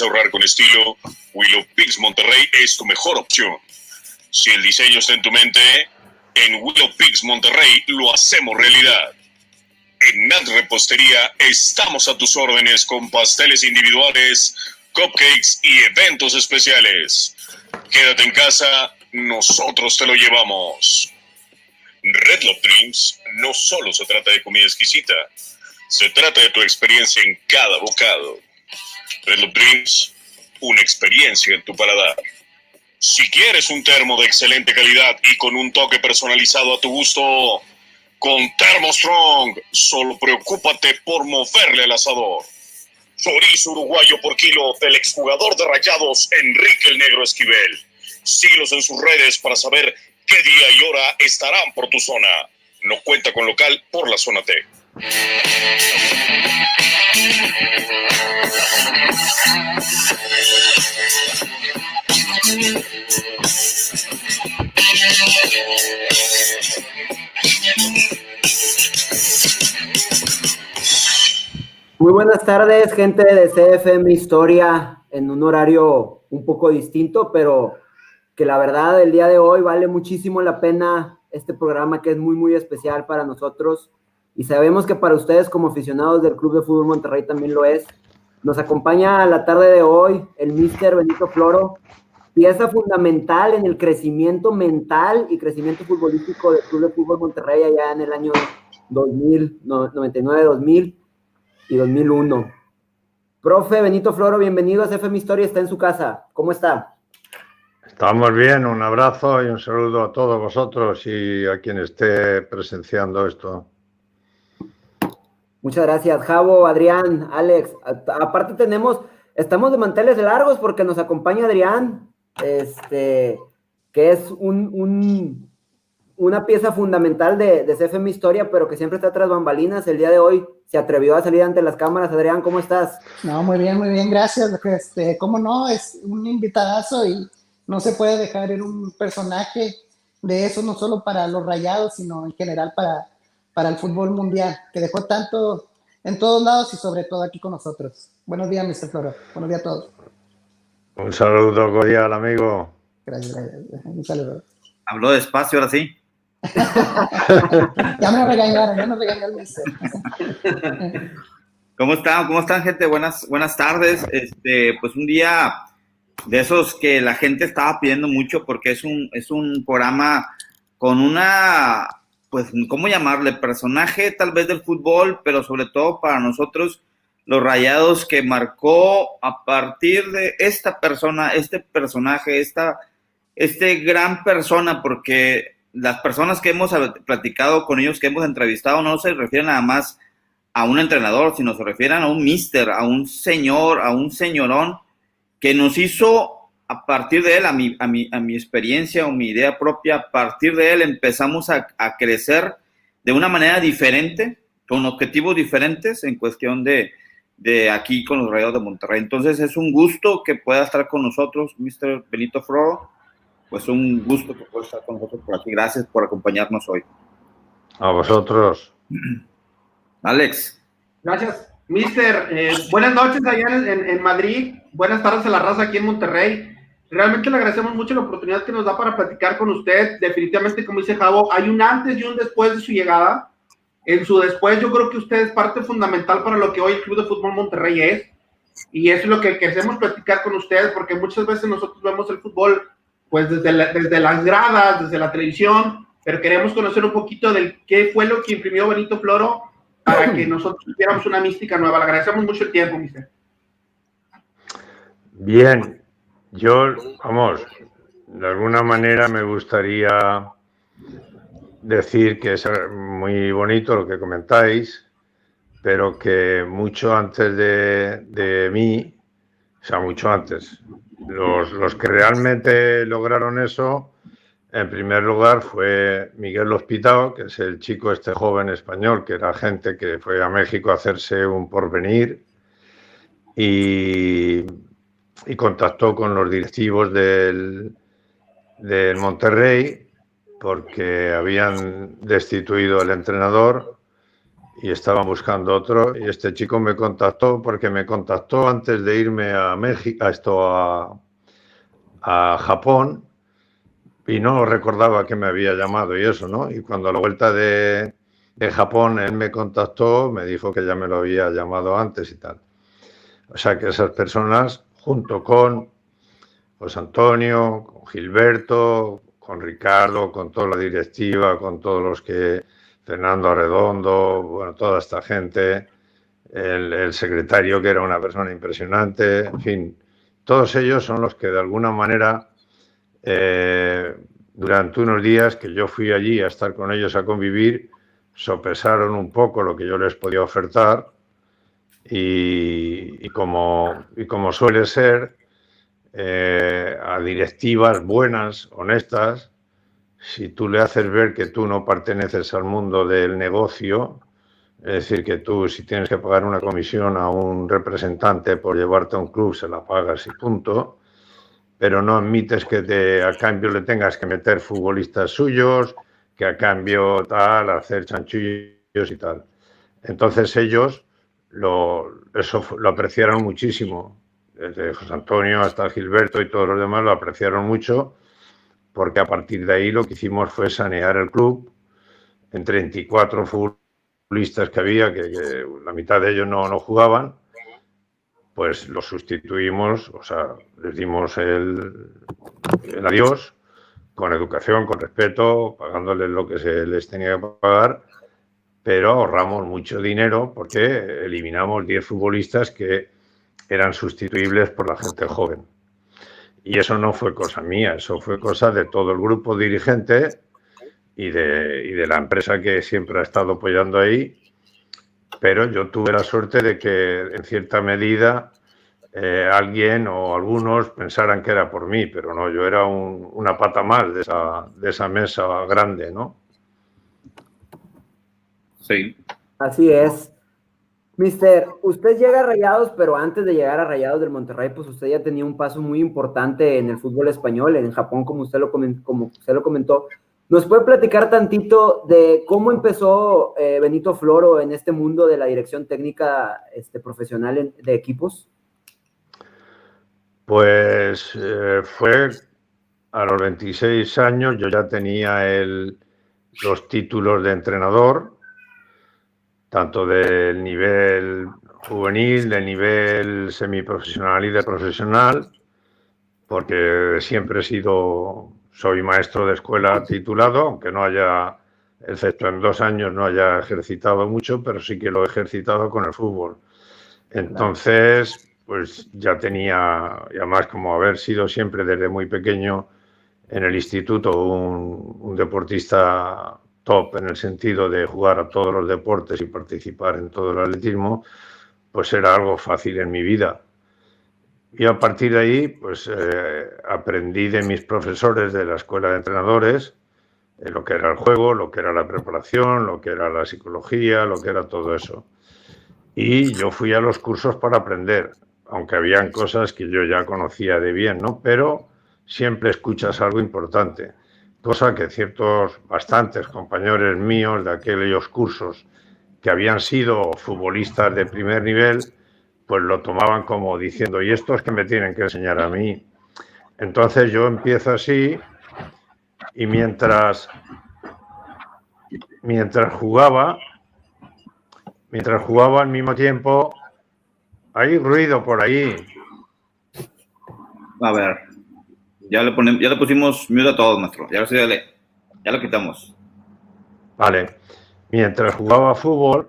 ahorrar con estilo, Willow Pigs Monterrey es tu mejor opción. Si el diseño está en tu mente, en Willow Pigs Monterrey lo hacemos realidad. En Nat Repostería estamos a tus órdenes con pasteles individuales, cupcakes y eventos especiales. Quédate en casa, nosotros te lo llevamos. Red Love Dreams no solo se trata de comida exquisita, se trata de tu experiencia en cada bocado. Red Dreams, una experiencia en tu paladar. Si quieres un termo de excelente calidad y con un toque personalizado a tu gusto, con Thermostrong, solo preocúpate por moverle el asador. Chorizo uruguayo por kilo del exjugador de rayados Enrique el Negro Esquivel. Síguelos en sus redes para saber qué día y hora estarán por tu zona. No cuenta con local por la zona T. Muy buenas tardes, gente de CFM Historia, en un horario un poco distinto, pero que la verdad el día de hoy vale muchísimo la pena este programa que es muy, muy especial para nosotros y sabemos que para ustedes como aficionados del Club de Fútbol Monterrey también lo es. Nos acompaña la tarde de hoy el Mister Benito Floro, pieza fundamental en el crecimiento mental y crecimiento futbolístico del Club de Fútbol Monterrey allá en el año 2000, 99, 2000 y 2001. Profe Benito Floro, bienvenido a CFM Historia, está en su casa. ¿Cómo está? Estamos bien, un abrazo y un saludo a todos vosotros y a quien esté presenciando esto. Muchas gracias, Javo, Adrián, Alex. Aparte tenemos, estamos de manteles largos porque nos acompaña Adrián, este, que es un, una pieza fundamental de, CFM Historia, pero que siempre está tras bambalinas. El día de hoy se atrevió a salir ante las cámaras. Adrián, ¿cómo estás? No, muy bien, muy bien, gracias. Este, ¿Cómo no? Es un invitadazo y no se puede dejar en un personaje de eso, no solo para los rayados, sino en general para para el fútbol mundial, que dejó tanto en todos lados y sobre todo aquí con nosotros. Buenos días, Mr. Floro. Buenos días a todos. Un saludo cordial, amigo. Gracias, gracias. Un saludo. Habló despacio, ahora sí. ya me regañaron, ya me regañaron. ¿Cómo están? ¿Cómo están, gente? Buenas, buenas tardes. Este, pues un día de esos que la gente estaba pidiendo mucho porque es un, es un programa con una pues, ¿cómo llamarle? Personaje tal vez del fútbol, pero sobre todo para nosotros, los rayados que marcó a partir de esta persona, este personaje, esta, este gran persona, porque las personas que hemos platicado con ellos, que hemos entrevistado, no se refieren nada más a un entrenador, sino se refieren a un mister, a un señor, a un señorón que nos hizo a partir de él, a mi, a mi, a mi experiencia o mi idea propia, a partir de él empezamos a, crecer de una manera diferente, con objetivos diferentes en cuestión de, de aquí con los Rayos de Monterrey. Entonces es un gusto que pueda estar con nosotros, Mr. Benito Floro. Pues un gusto que pueda estar con nosotros por aquí. Gracias por acompañarnos hoy. A vosotros. Alex. Gracias. Mister, eh, buenas noches allá en, en, Madrid. Buenas tardes a la raza aquí en Monterrey. Realmente le agradecemos mucho la oportunidad que nos da para platicar con usted. Definitivamente, como dice Javo, hay un antes y un después de su llegada. en su después, yo creo que usted es parte fundamental para lo que hoy el Club de Fútbol Monterrey es. Y eso es lo que queremos platicar con ustedes, porque muchas veces nosotros vemos el fútbol pues desde, desde las gradas, desde la televisión, pero queremos conocer un poquito del qué fue lo que imprimió Benito Floro para que nosotros tuviéramos una mística nueva. Le agradecemos mucho el tiempo, mister. Bien, yo, vamos, de alguna manera me gustaría decir que es muy bonito lo que comentáis, pero que mucho antes de, mí, o sea, mucho antes, los, los, que realmente lograron eso, en primer lugar fue Miguel Hospitao, que es el chico este joven español, que era gente que fue a México a hacerse un porvenir y, y contactó con los directivos del, del Monterrey porque habían destituido al entrenador y estaban buscando otro. Y este chico me contactó porque me contactó antes de irme a México, a esto a, a Japón, y no recordaba que me había llamado y eso, ¿no? Y cuando a la vuelta de, de Japón él me contactó, me dijo que ya me lo había llamado antes y tal. O sea que esas personas, junto con José Antonio, con Gilberto, con Ricardo, con toda la directiva, con todos los que, Fernando Arredondo, bueno, toda esta gente, el, secretario que era una persona impresionante, en fin, todos ellos son los que de alguna manera, eh, durante unos días que yo fui allí a estar con ellos a convivir, sopesaron un poco lo que yo les podía ofertar y, como, y como suele ser, eh, a directivas buenas, honestas, si tú le haces ver que tú no perteneces al mundo del negocio, es decir, que tú si tienes que pagar una comisión a un representante por llevarte a un club, se la pagas y punto, pero no admites que te, a cambio le tengas que meter futbolistas suyos, que a cambio tal, hacer chanchullos y tal. Entonces ellos lo, eso lo apreciaron muchísimo. Desde José Antonio hasta Gilberto y todos los demás lo apreciaron mucho, porque a partir de ahí lo que hicimos fue sanear el club. En 34 futbolistas que había, que, la mitad de ellos no, no, jugaban, pues los sustituimos, o sea, les dimos el, el adiós con educación, con respeto, pagándoles lo que se les tenía que pagar, pero ahorramos mucho dinero porque eliminamos 10 futbolistas que eran sustituibles por la gente joven. Y eso no fue cosa mía, eso fue cosa de todo el grupo dirigente y de, y de la empresa que siempre ha estado apoyando ahí. Pero yo tuve la suerte de que en cierta medida eh, alguien o algunos pensaran que era por mí, pero no, yo era una pata más de esa, de esa mesa grande, ¿no? Sí. Así es. Mister, usted llega a Rayados, pero antes de llegar a Rayados del Monterrey, pues usted ya tenía un paso muy importante en el fútbol español, en Japón, como usted lo, comentó, como usted lo comentó. ¿Nos puede platicar tantito de cómo empezó eh, Benito Floro en este mundo de la dirección técnica este, profesional de equipos? Pues eh, fue a los 26 años, yo ya tenía el, los títulos de entrenador, tanto del nivel juvenil, del nivel semiprofesional y de profesional, porque siempre he sido, soy maestro de escuela titulado, aunque no haya, excepto en dos años, no haya ejercitado mucho, pero sí que lo he ejercitado con el fútbol. Entonces, pues ya tenía, y además como haber sido siempre desde muy pequeño en el instituto un, un deportista top en el sentido de jugar a todos los deportes y participar en todo el atletismo, pues era algo fácil en mi vida. Y a partir de ahí, pues eh, aprendí de mis profesores de la escuela de entrenadores eh, lo que era el juego, lo que era la preparación, lo que era la psicología, lo que era todo eso. Y yo fui a los cursos para aprender, aunque habían cosas que yo ya conocía de bien, ¿no? Pero siempre escuchas algo importante cosa que ciertos, bastantes compañeros míos de aquellos cursos que habían sido futbolistas de primer nivel, pues lo tomaban como diciendo, ¿y esto es que me tienen que enseñar a mí? Entonces yo empiezo así y mientras, mientras jugaba, mientras jugaba al mismo tiempo, hay ruido por ahí. A ver, ya le, ponemos, ya le pusimos mute a todos, maestro. Ya, ya, le, ya lo quitamos. Vale. Mientras jugaba fútbol,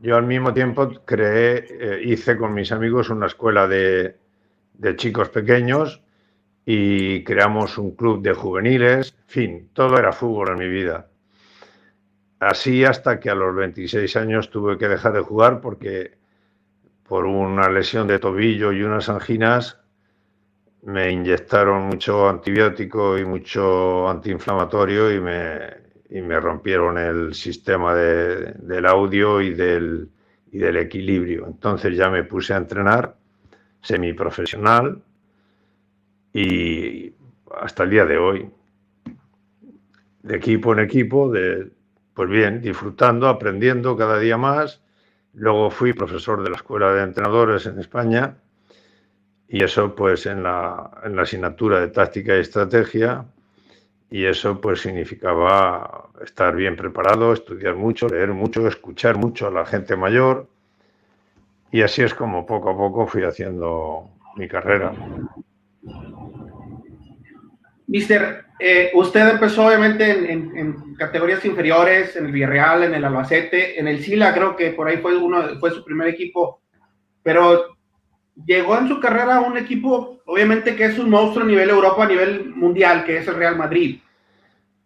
yo al mismo tiempo creé, eh, hice con mis amigos una escuela de, de chicos pequeños y creamos un club de juveniles. En fin, todo era fútbol en mi vida. Así hasta que a los 26 años tuve que dejar de jugar porque por una lesión de tobillo y unas anginas me inyectaron mucho antibiótico y mucho antiinflamatorio y me, y me rompieron el sistema de, del audio y del, y del equilibrio. Entonces ya me puse a entrenar semiprofesional y hasta el día de hoy, de equipo en equipo, de, pues bien, disfrutando, aprendiendo cada día más. Luego fui profesor de la Escuela de Entrenadores en España y eso pues en la, en la asignatura de táctica y estrategia. Y eso pues significaba estar bien preparado, estudiar mucho, leer mucho, escuchar mucho a la gente mayor. Y así es como poco a poco fui haciendo mi carrera. Mister, eh, usted empezó obviamente en, categorías inferiores, en el Villarreal, en el Albacete, en el Sila, creo que por ahí fue uno, fue su primer equipo, pero llegó en su carrera a un equipo, obviamente que es un monstruo a nivel Europa, a nivel mundial, que es el Real Madrid.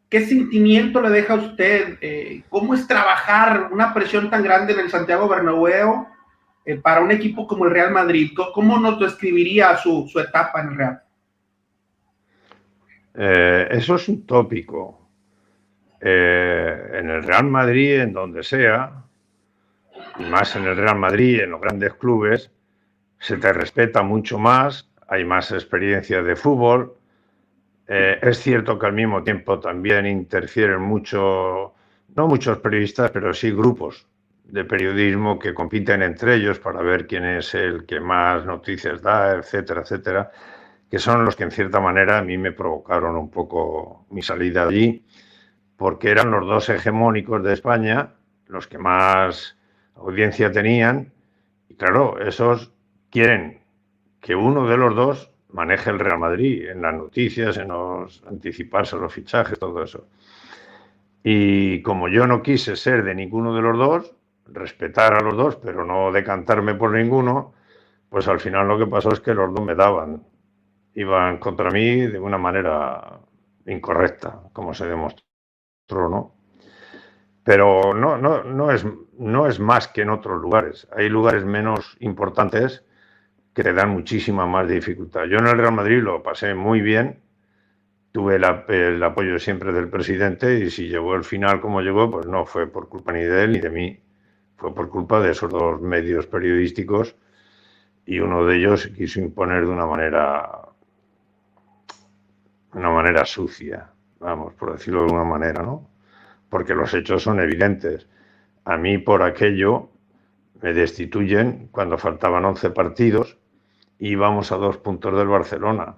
¿Qué sentimiento le deja a usted? Eh, ¿Cómo es trabajar una presión tan grande en el Santiago Bernabéu eh, para un equipo como el Real Madrid? ¿Cómo nos describiría su, su etapa en el Real? Eh, eso es un tópico. en el Real Madrid, en donde sea, y más en el Real Madrid, en los grandes clubes, se te respeta mucho más, hay más experiencia de fútbol. Eh, es cierto que al mismo tiempo también interfieren mucho, no muchos periodistas, pero sí grupos de periodismo que compiten entre ellos para ver quién es el que más noticias da, etcétera, etcétera, que son los que en cierta manera a mí me provocaron un poco mi salida allí, porque eran los dos hegemónicos de España, los que más audiencia tenían, y claro, esos quieren que uno de los dos maneje el Real Madrid en las noticias, en los anticiparse los fichajes, todo eso. Y como yo no quise ser de ninguno de los dos, respetar a los dos, pero no decantarme por ninguno, pues al final lo que pasó es que los dos me daban, iban contra mí de una manera incorrecta, como se demostró, ¿no? Pero no, no, no, es, no es más que en otros lugares. Hay lugares menos importantes que te dan muchísima más dificultad. Yo en el Real Madrid lo pasé muy bien, tuve el, apoyo siempre del presidente y si llegó el final como llegó, pues no fue por culpa ni de él ni de mí, fue por culpa de esos dos medios periodísticos y uno de ellos quiso imponer de una manera, una manera sucia, vamos, por decirlo de alguna manera, ¿no? Porque los hechos son evidentes. A mí por aquello me destituyen cuando faltaban 11 partidos íbamos a dos puntos del Barcelona.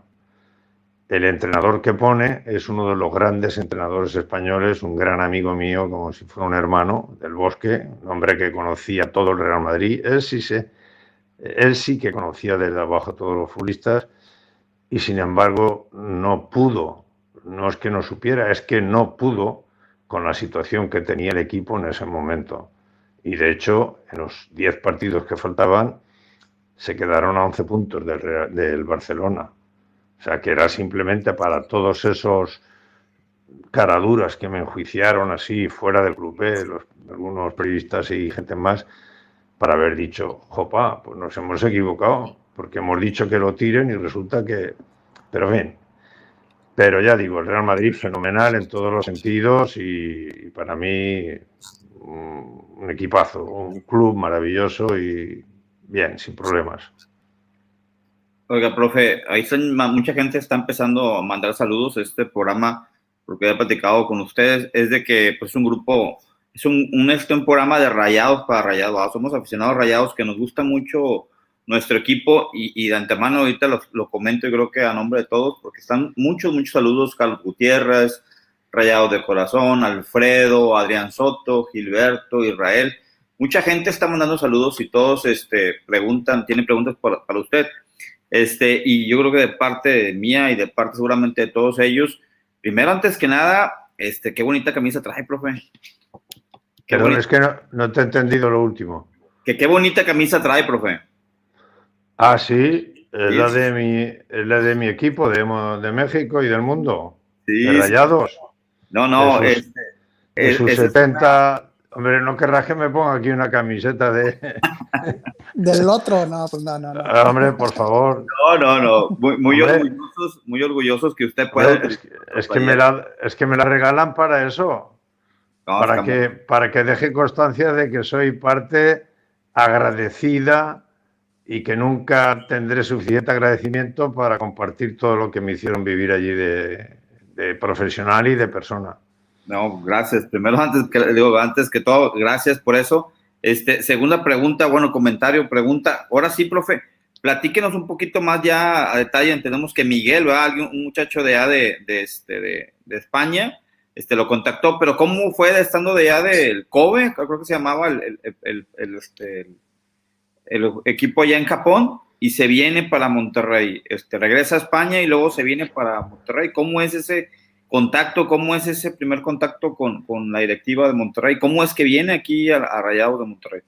El entrenador que pone es uno de los grandes entrenadores españoles, un gran amigo mío, como si fuera un hermano del Bosque, un hombre que conocía todo el Real Madrid. Él sí, se, él sí que conocía desde abajo a todos los futbolistas y sin embargo no pudo, no es que no supiera, es que no pudo con la situación que tenía el equipo en ese momento. Y de hecho, en los 10 partidos que faltaban, se quedaron a 11 puntos del, del Barcelona. O sea, que era simplemente para todos esos caraduras que me enjuiciaron así fuera del club, ¿eh? los, algunos periodistas y gente más, para haber dicho, jopa, pues nos hemos equivocado, porque hemos dicho que lo tiren y resulta que... Pero bien, pero ya digo, el Real Madrid fenomenal en todos los sentidos y, y para mí un equipazo, un club maravilloso y bien, sin problemas. Oiga, profe, ahí están, mucha gente está empezando a mandar saludos. Este programa, porque he platicado con ustedes, es de que pues un grupo, es un, un, este, programa de rayados para rayados. Somos aficionados rayados que nos gusta mucho nuestro equipo y, y de antemano ahorita lo, lo, comento y creo que a nombre de todos, porque están muchos, muchos saludos. Carlos Gutiérrez, Rayados de Corazón, Alfredo, Adrián Soto, Gilberto, Israel mucha gente está mandando saludos y todos este, preguntan, tienen preguntas para, usted. Este, y yo creo que de parte mía y de parte seguramente de todos ellos, primero, antes que nada, este, qué bonita camisa trae, profe. Perdón, es que no, te he entendido lo último. Que qué bonita camisa trae, profe. Ah, sí, es la de mi, es la de mi equipo de, de México y del mundo. Sí. De Rayados. No, no, de sus, este, 70. Hombre, no querrás que me ponga aquí una camiseta de. Del otro, no, pues no, no, no. Ah, hombre, por favor. No, no, no. Muy, orgullosos, muy orgullosos que usted pueda. Es, que, me la, es que me la regalan para eso. para, que, para que deje constancia de que soy parte agradecida y que nunca tendré suficiente agradecimiento para compartir todo lo que me hicieron vivir allí de, de profesional y de persona. No, gracias. Primero, antes que, digo, antes que todo, gracias por eso. Este, segunda pregunta, bueno, comentario, pregunta. Ahora sí, profe, platíquenos un poquito más ya a detalle. Entendemos que Miguel, ¿verdad? un muchacho de de, de, este, de, España, este, lo contactó, pero ¿cómo fue estando de allá del COBE? Creo que se llamaba el, el, el, este, el equipo allá en Japón y se viene para Monterrey. Este, regresa a España y luego se viene para Monterrey. ¿Cómo es ese contacto? ¿Cómo es ese primer contacto con, la directiva de Monterrey? ¿Cómo es que viene aquí a, a Rayado de Monterrey?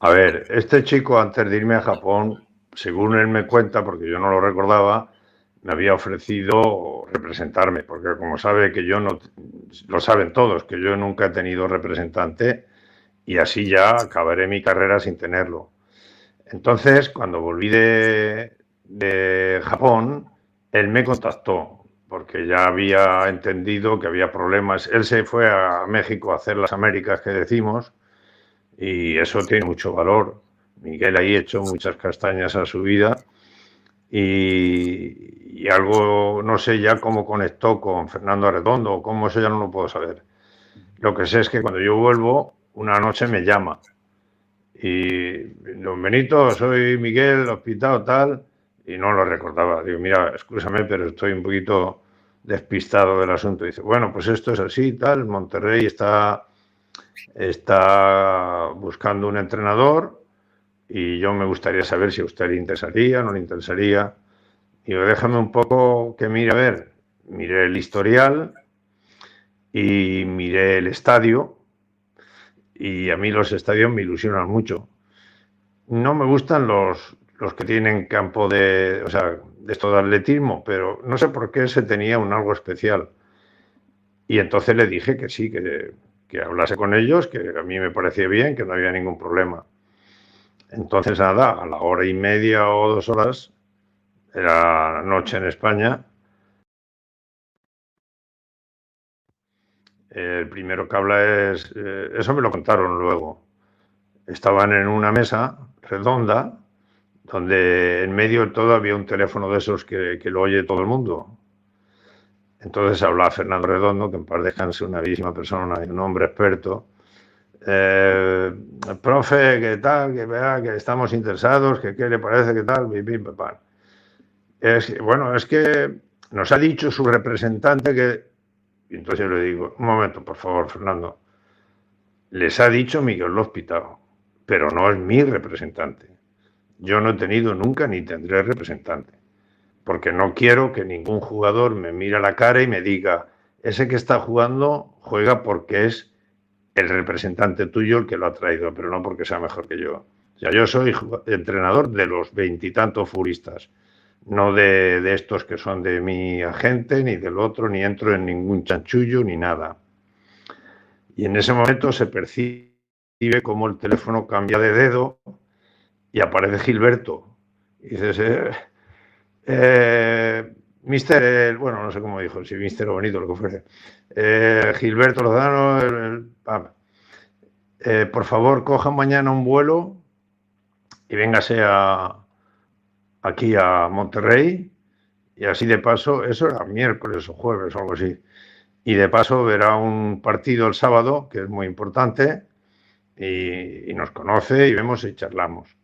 A ver, este chico antes de irme a Japón, según él me cuenta, porque yo no lo recordaba, me había ofrecido representarme, porque como sabe que yo no, lo saben todos, que yo nunca he tenido representante y así ya acabaré mi carrera sin tenerlo. Entonces, cuando volví de, Japón, él me contactó, porque ya había entendido que había problemas. Él se fue a México a hacer las Américas que decimos, y eso tiene mucho valor. Miguel ahí hecho muchas castañas a su vida y, algo, no sé ya cómo conectó con Fernando Arredondo cómo eso ya no lo puedo saber. Lo que sé es que cuando yo vuelvo, una noche me llama y don Benito, soy Miguel, hospital, tal, y no lo recordaba. Digo, mira, escúchame, pero estoy un poquito despistado del asunto. Dice, bueno, pues esto es así, tal, Monterrey está, está buscando un entrenador y yo me gustaría saber si a usted le interesaría, no le interesaría. Y digo, déjame un poco que mire, a ver, miré el historial y miré el estadio y a mí los estadios me ilusionan mucho. No me gustan los, los que tienen campo de, o sea, de esto de atletismo, pero no sé por qué se tenía un algo especial. Y entonces le dije que sí, que, que hablase con ellos, que a mí me parecía bien, que no había ningún problema. Entonces, nada, a la hora y media o dos horas, era noche en España, El primero que habla es, eh, eso me lo contaron luego. Estaban en una mesa redonda donde en medio de todo había un teléfono de esos que, lo oye todo el mundo. Entonces hablaba Fernando Redondo, que en par descanse, una bellísima persona un hombre experto. Eh, profe, ¿qué tal? Que vea que estamos interesados, que qué le parece, qué tal, Es, bueno, es que nos ha dicho su representante que y entonces yo le digo, un momento, por favor, Fernando. Les ha dicho Miguel Hospital, pero no es mi representante. Yo no he tenido nunca ni tendré representante. Porque no quiero que ningún jugador me mire a la cara y me diga, ese que está jugando juega porque es el representante tuyo el que lo ha traído, pero no porque sea mejor que yo. O sea, yo soy entrenador de los veintitantos furistas no de, estos que son de mi agente, ni del otro, ni entro en ningún chanchullo, ni nada. Y en ese momento se percibe como el teléfono cambia de dedo y aparece Gilberto. Y dices, eh, eh, Mister, bueno, no sé cómo dijo, si Mister o Bonito lo que ofrece. Eh, Gilberto Lozano, por favor, coja mañana un vuelo y véngase a, aquí a Monterrey y así de paso, eso era miércoles o jueves o algo así. Y de paso verá un partido el sábado, que es muy importante, y, nos conoce y vemos y charlamos.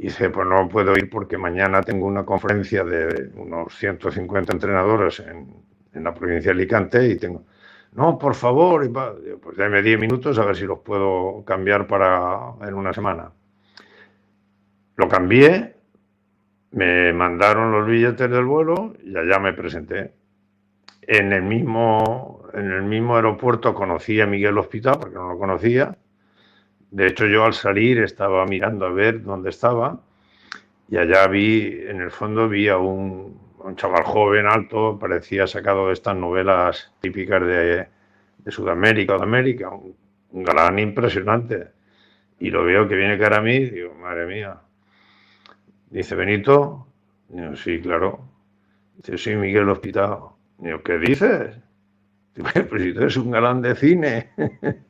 Dice, pues no puedo ir porque mañana tengo una conferencia de unos 150 entrenadores en, en la provincia de Alicante y tengo... no, por favor, pues déme 10 minutos a ver si los puedo cambiar para en una semana. Lo cambié, me mandaron los billetes del vuelo y allá me presenté. En el mismo, en el mismo aeropuerto conocí a Miguel Hospital, porque no lo conocía. De hecho, yo al salir estaba mirando a ver dónde estaba y allá vi, en el fondo vi a un, un chaval joven, alto, parecía sacado de estas novelas típicas de, Sudamérica o de América, un, galán impresionante. Y lo veo que viene cara a mí y digo, madre mía. Dice, Benito, digo, sí, claro. Dice, sí, Miguel Hospital. Digo, ¿qué dices? Dice, pues si tú eres un galán de cine.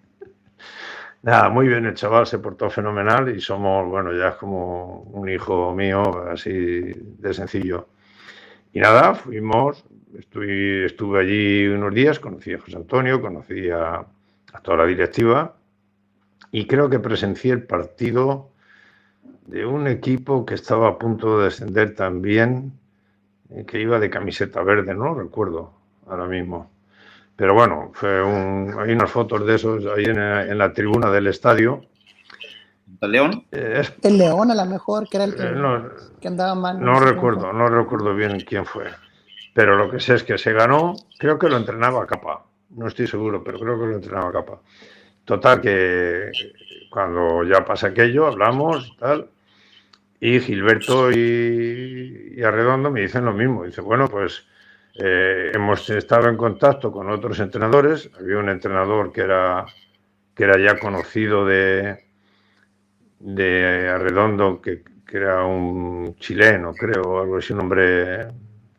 Nada, muy bien, el chaval se portó fenomenal y somos, bueno, ya es como un hijo mío, así de sencillo. Y nada, fuimos, estuve, estuve allí unos días, conocí a José Antonio, conocí a, toda la directiva y creo que presencié el partido de un equipo que estaba a punto de descender también, eh, que iba de camiseta verde, no recuerdo ahora mismo. Pero bueno, fue un, hay unas fotos de esos ahí en, en la tribuna del estadio ¿El León? Eh, el León a lo mejor, que era el que, eh, andaba mal. No, recuerdo, no recuerdo bien quién fue. Pero lo que sé es que se ganó, creo que lo entrenaba Capa. No estoy seguro, pero creo que lo entrenaba Capa. Total, que cuando ya pasa aquello, hablamos y tal. Y Gilberto y, Arredondo me dicen lo mismo. Dice, bueno, pues eh, hemos estado en contacto con otros entrenadores. Había un entrenador que era, que era ya conocido de, de Arredondo, que, era un chileno, creo, algo así, un hombre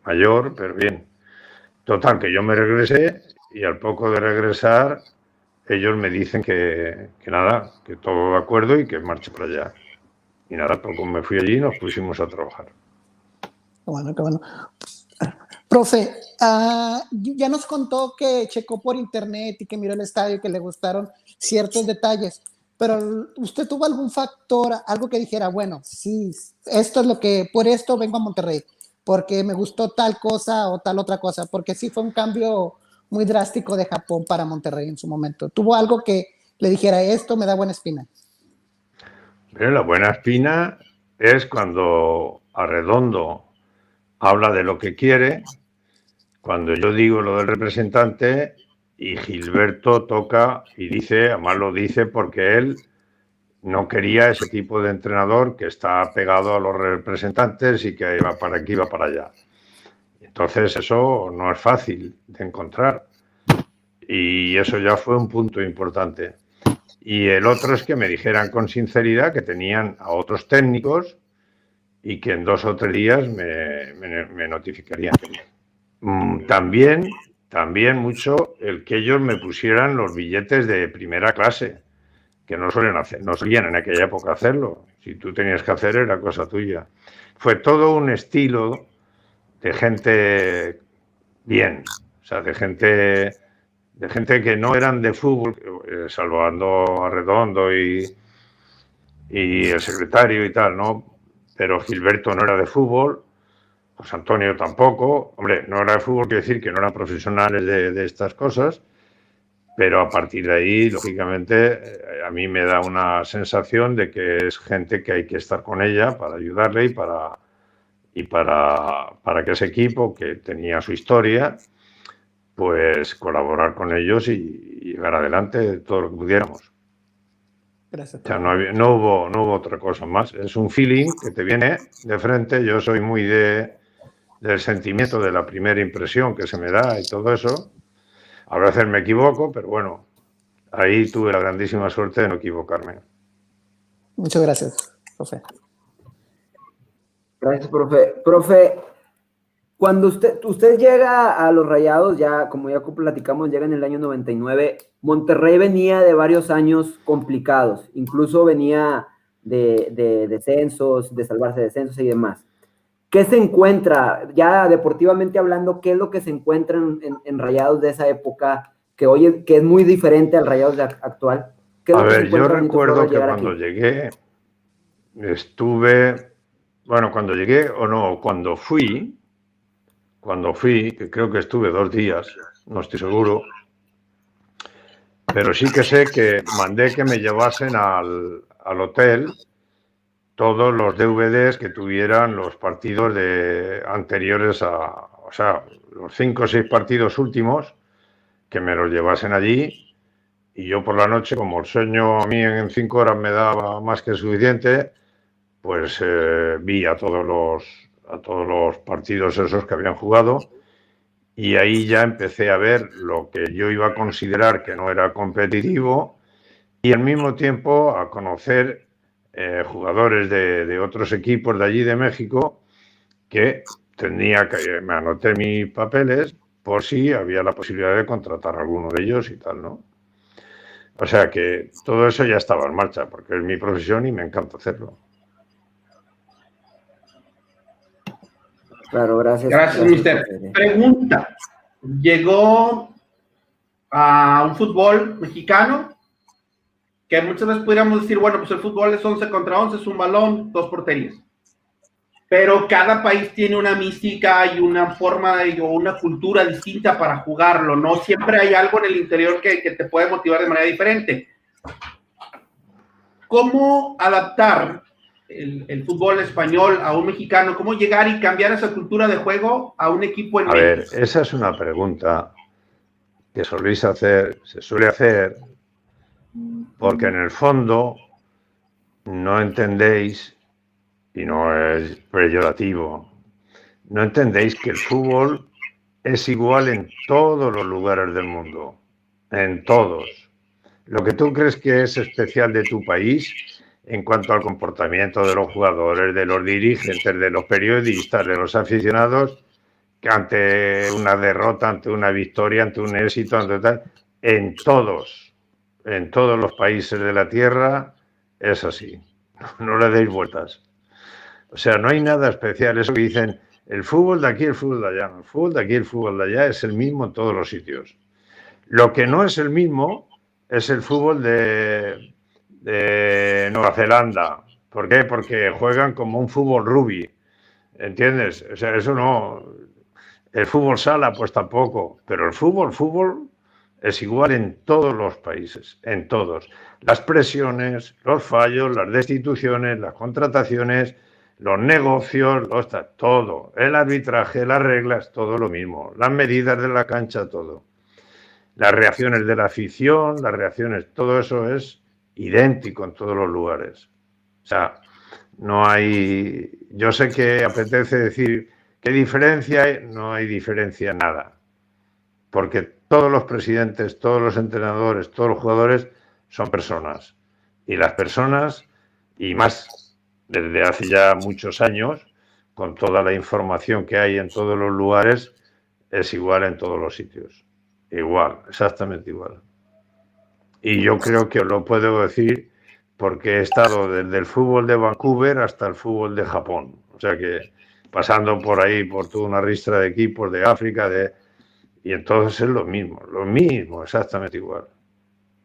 mayor, pero bien. Total, que yo me regresé y al poco de regresar, ellos me dicen que, nada, que todo de acuerdo y que marche para allá. Y nada, poco me fui allí y nos pusimos a trabajar. Bueno, qué bueno. Profe, ah, ya nos contó que checó por internet y que miró el estadio y que le gustaron ciertos detalles pero usted tuvo algún factor, algo que dijera, bueno, sí, esto es lo que, por esto vengo a Monterrey, porque me gustó tal cosa o tal otra cosa, porque sí fue un cambio muy drástico de Japón para Monterrey en su momento. ¿Tuvo algo que le dijera, esto me da buena espina? La buena espina es cuando Arredondo habla de lo que quiere, cuando yo digo lo del representante, y Gilberto toca y dice, además lo dice porque él no quería ese tipo de entrenador que está pegado a los representantes y que iba para aquí, iba para allá. Entonces eso no es fácil de encontrar. Y eso ya fue un punto importante. Y el otro es que me dijeran con sinceridad que tenían a otros técnicos y que en dos o tres días me, me notificarían. Mm, también también mucho el que ellos me pusieran los billetes de primera clase, que no suelen hacer, no solían en aquella época hacerlo. Si tú tenías que hacer era cosa tuya. Fue todo un estilo de gente bien, o sea, de gente de gente que no eran de fútbol, eh, salvando a Redondo y, y el secretario y tal, ¿no? Pero Gilberto no era de fútbol, pues Antonio tampoco. Hombre, no era de fútbol, quiero decir que no eran profesionales de, estas cosas, pero a partir de ahí, lógicamente, eh, a mí me da una sensación de que es gente que hay que estar con ella para ayudarle y para, y para, para que ese equipo, que tenía su historia, pues colaborar con ellos y, llegar adelante todo lo que pudiéramos. Gracias. O sea, no, no, hubo, no hubo otra cosa más. Es un feeling que te viene de frente. Yo soy muy de, del sentimiento de la primera impresión que se me da y todo eso. A veces me equivoco, pero bueno, ahí tuve la grandísima suerte de no equivocarme. Muchas gracias, profe. Gracias, profe. Profe, cuando usted, usted llega a los Rayados, ya como ya platicamos, llega en el año 99, Monterrey venía de varios años complicados, incluso venía de, de descensos, de salvarse de descensos y demás. ¿Qué se encuentra, ya deportivamente hablando, qué es lo que se encuentra en, Rayados de esa época, que hoy que es muy diferente al Rayados actual? A ver, yo recuerdo que cuando llegué, estuve, bueno, cuando llegué o no, cuando fui, cuando fui, que creo que estuve dos días, no estoy seguro, pero sí que sé que mandé que me llevasen al, al hotel todos los DVDs que tuvieran los partidos de anteriores a, o sea, los cinco o seis partidos últimos, que me los llevasen allí. Y yo por la noche, como el sueño a mí en cinco horas me daba más que suficiente, pues eh, vi a todos los a todos los partidos esos que habían jugado. Y ahí ya empecé a ver lo que yo iba a considerar que no era competitivo y al mismo tiempo a conocer eh, jugadores de, otros equipos de allí de México que tenía que me anoté mis papeles por si había la posibilidad de contratar a alguno de ellos y tal, ¿no? O sea que todo eso ya estaba en marcha porque es mi profesión y me encanta hacerlo. Claro, gracias. Gracias, mister. Pregunta. Llegó a un fútbol mexicano que muchas veces pudiéramos decir, bueno, pues el fútbol es 11 contra 11, es un balón, dos porterías. Pero cada país tiene una mística y una forma o una cultura distinta para jugarlo, ¿no? Siempre hay algo en el interior que, que te puede motivar de manera diferente. ¿Cómo adaptar el, fútbol español a un mexicano? ¿Cómo llegar y cambiar esa cultura de juego a un equipo en A ver, esa es una pregunta que soléis hacer, se suele hacer, porque en el fondo no entendéis, y no es peyorativo, no entendéis que el fútbol es igual en todos los lugares del mundo, en todos. Lo que tú crees que es especial de tu país en cuanto al comportamiento de los jugadores, de los dirigentes, de los periodistas, de los aficionados, que ante una derrota, ante una victoria, ante un éxito, ante tal, en todos, en todos los países de la Tierra es así. No le deis vueltas. O sea, no hay nada especial. Eso que dicen, el fútbol de aquí, el fútbol de allá. El fútbol de aquí, el fútbol de allá es el mismo en todos los sitios. Lo que no es el mismo es el fútbol de, Nueva Zelanda. ¿Por qué? Porque juegan como un fútbol rugby. ¿Entiendes? O sea, eso no. El fútbol sala, pues tampoco. Pero el fútbol, fútbol es igual en todos los países, en todos. Las presiones, los fallos, las destituciones, las contrataciones, los negocios, todo. El arbitraje, las reglas, todo lo mismo. Las medidas de la cancha, todo. Las reacciones de la afición, las reacciones, todo eso es idéntico en todos los lugares. O sea, no hay. Yo sé que apetece decir qué diferencia hay, no hay diferencia nada. Porque todos los presidentes, todos los entrenadores, todos los jugadores son personas. Y las personas, y más desde hace ya muchos años, con toda la información que hay en todos los lugares, es igual en todos los sitios. Igual, exactamente igual. Y yo creo que os lo puedo decir porque he estado desde el fútbol de Vancouver hasta el fútbol de Japón. O sea que pasando por ahí, por toda una ristra de equipos de África, de... y entonces es lo mismo, lo mismo, exactamente igual.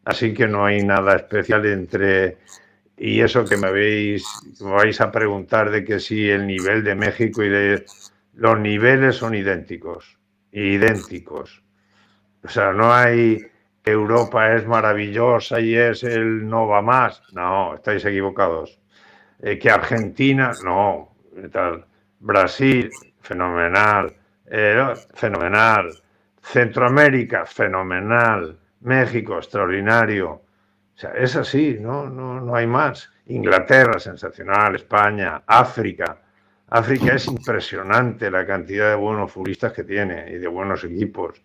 Así que no hay nada especial entre... Y eso que me, veis, me vais a preguntar de que si el nivel de México y de... Los niveles son idénticos, idénticos. O sea, no hay Europa es maravillosa y es el no va más. No, estáis equivocados. Eh, que Argentina, no. Brasil, fenomenal. Eh, fenomenal. Centroamérica, fenomenal. México, extraordinario. O sea, es así, ¿no? No, no hay más. Inglaterra, sensacional. España, África. África es impresionante la cantidad de buenos futbolistas que tiene y de buenos equipos.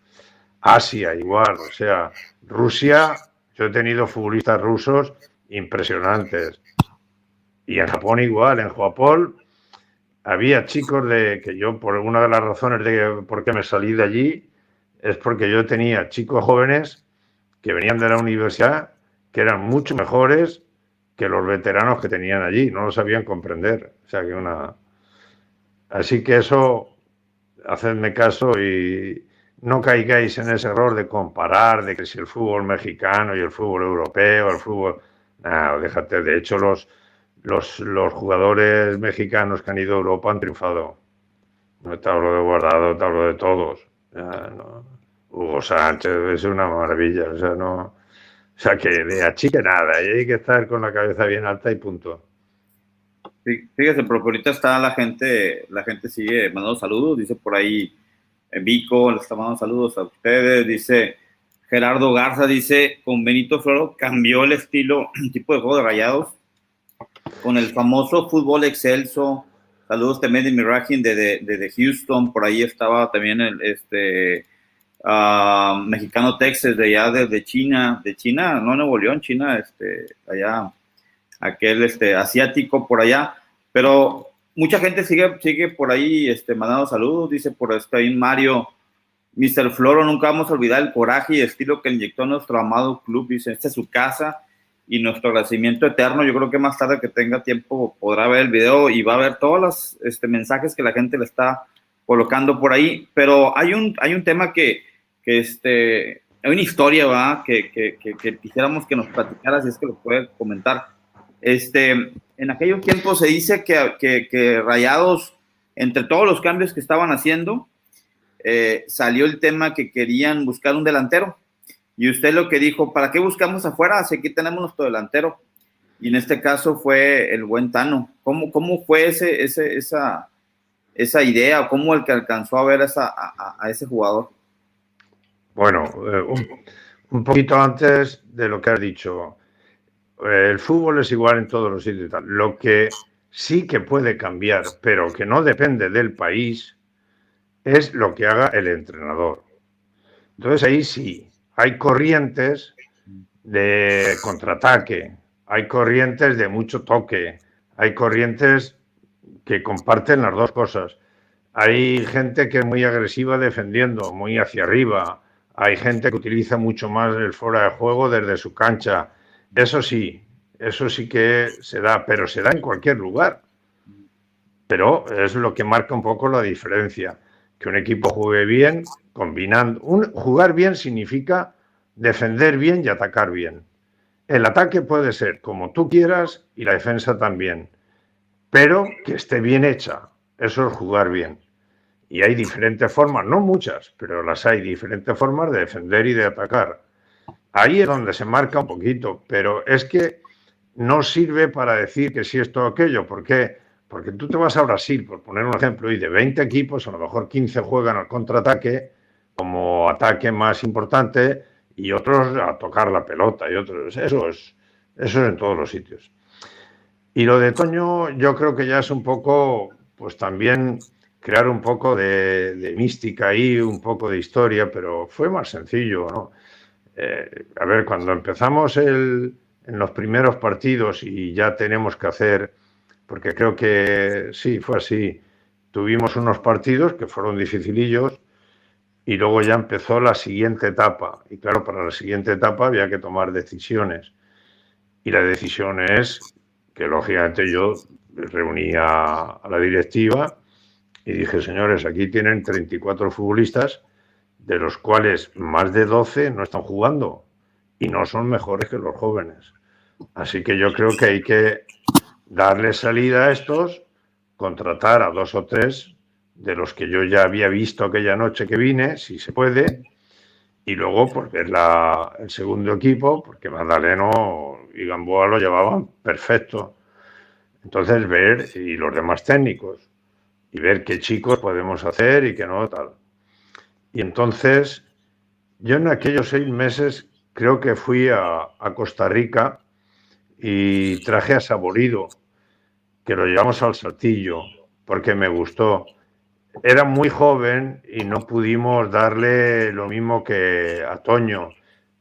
Asia igual, o sea, Rusia, yo he tenido futbolistas rusos impresionantes. Y en Japón igual, en Japón había chicos de que yo por una de las razones de por qué me salí de allí es porque yo tenía chicos jóvenes que venían de la universidad que eran mucho mejores que los veteranos que tenían allí, no lo sabían comprender. O sea que una así que eso hacedme caso y, no caigáis en ese error de comparar, de que si el fútbol mexicano y el fútbol europeo, el fútbol... No, déjate, de hecho los, los, los jugadores mexicanos que han ido a Europa han triunfado. No te hablo de Guardado, te hablo de todos. Hugo Sánchez es una maravilla, o sea, no... O sea que de achique nada, y hay que estar con la cabeza bien alta y punto. Fíjese, pero ahorita está la gente, la gente sigue mandando saludos, dice por ahí eh, Vico, le está mandando saludos a ustedes, dice Gerardo Garza, dice, con Benito Floro cambió el estilo, tipo de juego de rayados, con el famoso fútbol excelso, saludos también de Miragin de, de, de, Houston, por ahí estaba también el este uh, mexicano Texas de allá de, China, de China, no Nuevo León, China, este, allá aquel este, asiático por allá, pero mucha gente sigue, sigue por ahí este, mandando saludos, dice por esto ahí Mario, Mr. Floro, nunca vamos a olvidar el coraje y estilo que inyectó nuestro amado club, dice, esta es su casa y nuestro agradecimiento eterno, yo creo que más tarde que tenga tiempo podrá ver el video y va a ver todos los este, mensajes que la gente le está colocando por ahí, pero hay un, hay un tema que, que este, hay una historia. Que, que, que, quisiéramos que nos platicara, si es que lo puede comentar. Este, en aquellos tiempos se dice que, Rayados, entre todos los cambios que estaban haciendo, eh, salió el tema que querían buscar un delantero. Y usted lo que dijo, ¿para qué buscamos afuera? Si aquí tenemos nuestro delantero. Y en este caso fue el buen Tano. ¿Cómo, cómo fue ese, ese, esa, esa idea? ¿Cómo el que alcanzó a ver a, ese jugador? Bueno, eh, un, un, poquito antes de lo que has dicho el fútbol es igual en todos los sitios. Lo que sí que puede cambiar, pero que no depende del país, es lo que haga el entrenador. Entonces ahí sí, hay corrientes de contraataque, hay corrientes de mucho toque, hay corrientes que comparten las dos cosas. Hay gente que es muy agresiva defendiendo, muy hacia arriba. Hay gente que utiliza mucho más el fuera de juego desde su cancha eso sí, eso sí que se da, pero se da en cualquier lugar. Pero es lo que marca un poco la diferencia. Que un equipo juegue bien, combinando. jugar bien significa defender bien y atacar bien. El ataque puede ser como tú quieras y la defensa también, pero que esté bien hecha. Eso es jugar bien. Y hay diferentes formas, no muchas, pero las hay, diferentes formas de defender y de atacar. Ahí es donde se marca un poquito, pero es que no sirve para decir que si esto o aquello. ¿Por qué? Porque tú te vas a Brasil, por poner un ejemplo, y de 20 equipos, a lo mejor 15 juegan al contraataque como ataque más importante y otros a tocar la pelota y otros. Eso es, eso es en todos los sitios. Y lo de Toño, yo creo que ya es un poco, pues también crear un poco de, de mística ahí, un poco de historia, pero fue más sencillo, ¿no? Eh, a ver, cuando empezamos en los primeros partidos y ya tenemos que hacer, porque creo que sí, fue así, tuvimos unos partidos que fueron dificilillos y luego ya empezó la siguiente etapa. Y claro, para la siguiente etapa había que tomar decisiones. Y la decisión es que lógicamente yo reuní a la directiva y dije, señores, aquí tienen 34 futbolistas de los cuales más de 12 no están jugando y no son mejores que los jóvenes. Así que yo creo que hay que darle salida a estos, contratar a dos o tres de los que yo ya había visto aquella noche que vine, si se puede, y luego pues ver la, el segundo equipo, porque Magdaleno y Gamboa lo llevaban perfecto. Entonces ver y los demás técnicos y ver qué chicos podemos hacer y qué no tal. Y entonces, yo en aquellos seis meses creo que fui a, Costa Rica y traje a Saborido, que lo llevamos al Saltillo, porque me gustó. Era muy joven y no pudimos darle lo mismo que a Toño,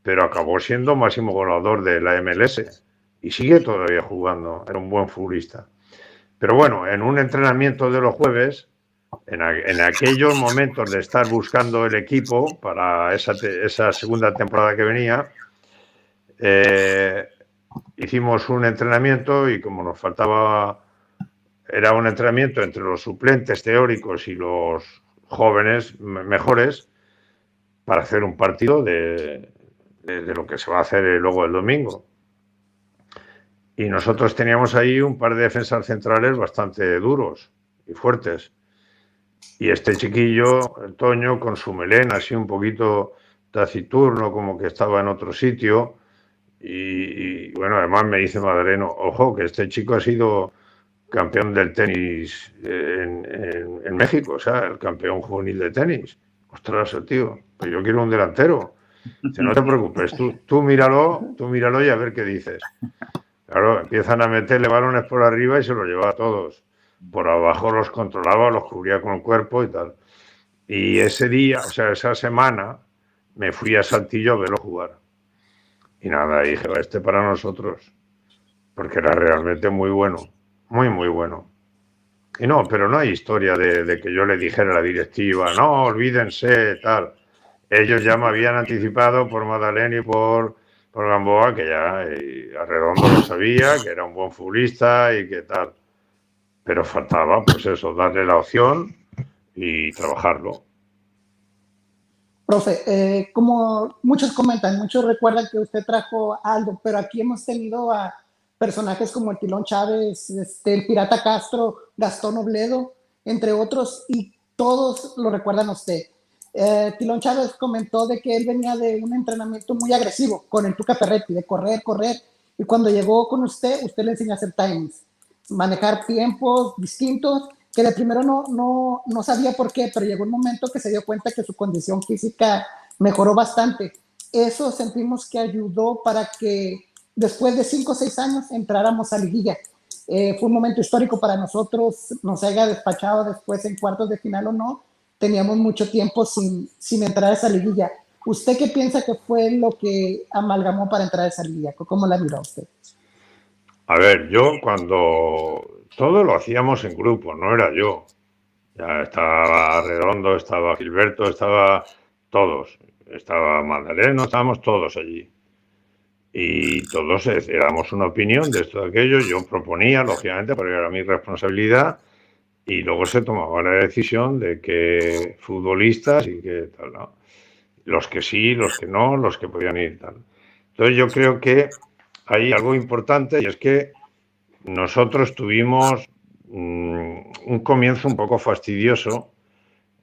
pero acabó siendo máximo goleador de la MLS y sigue todavía jugando, era un buen futbolista. Pero bueno, en un entrenamiento de los jueves en, aquellos momentos de estar buscando el equipo para esa, segunda temporada que venía, eh, hicimos un entrenamiento y como nos faltaba, era un entrenamiento entre los suplentes teóricos y los jóvenes mejores para hacer un partido de, de lo que se va a hacer luego el domingo. Y nosotros teníamos ahí un par de defensas centrales bastante duros y fuertes. Y este chiquillo, Toño, con su melena así un poquito taciturno, como que estaba en otro sitio, Y, bueno, además me dice Madaleno, ojo, que este chico ha sido campeón del tenis en, México, o sea, el campeón juvenil de tenis. Ostras, tío, pues yo quiero un delantero. Dice, no te preocupes, tú, tú míralo, tú míralo y a ver qué dices. Claro, empiezan a meterle balones por arriba y se los lleva a todos. Por abajo los controlaba, los cubría con el cuerpo y tal. Y ese día, o sea, esa semana, me fui a Saltillo a verlo jugar. Y nada, dije, este para nosotros. Porque era realmente muy bueno. Muy, muy bueno. Y no, pero no hay historia de, que yo le dijera a la directiva, no, olvídense, tal. Ellos ya me habían anticipado por Madalena y por, por Gamboa, que ya y Arredondo lo sabía, que era un buen futbolista y que tal. Pero faltaba, pues eso, darle la opción y trabajarlo. Profe, eh, como muchos comentan, muchos recuerdan que usted trajo a Aldo, pero aquí hemos tenido a personajes como el Tilón Chávez, este, el Pirata Castro, Gastón Obledo, entre otros, y todos lo recuerdan a usted. Eh, Tilón Chávez comentó de que él venía de un entrenamiento muy agresivo con el Tuca Ferretti, de correr, correr, y cuando llegó con usted, usted le enseñó a hacer timings, manejar tiempos distintos que de primero no, no, no sabía por qué, pero llegó un momento que se dio cuenta que su condición física mejoró bastante. Eso sentimos que ayudó para que después de cinco o seis años entráramos a liguilla. Eh, fue un momento histórico para nosotros, nos haya despachado después en cuartos de final o no, teníamos mucho tiempo sin, sin entrar a esa liguilla. ¿Usted qué piensa que fue lo que amalgamó para entrar a esa liguilla? ¿Cómo la miró usted? A ver, yo cuando todo lo hacíamos en grupo, no era yo. Ya estaba Redondo, estaba Gilberto, estaba todos. Estaba Magdaleno, estábamos todos allí. Y todos éramos una opinión de esto, de aquello. Yo proponía, lógicamente, porque era mi responsabilidad. Y luego se tomaba la decisión de que futbolistas y que tal, ¿no? Los que sí, los que no, los que podían ir tal. Entonces yo creo que hay algo importante y es que nosotros tuvimos mm, un comienzo un poco fastidioso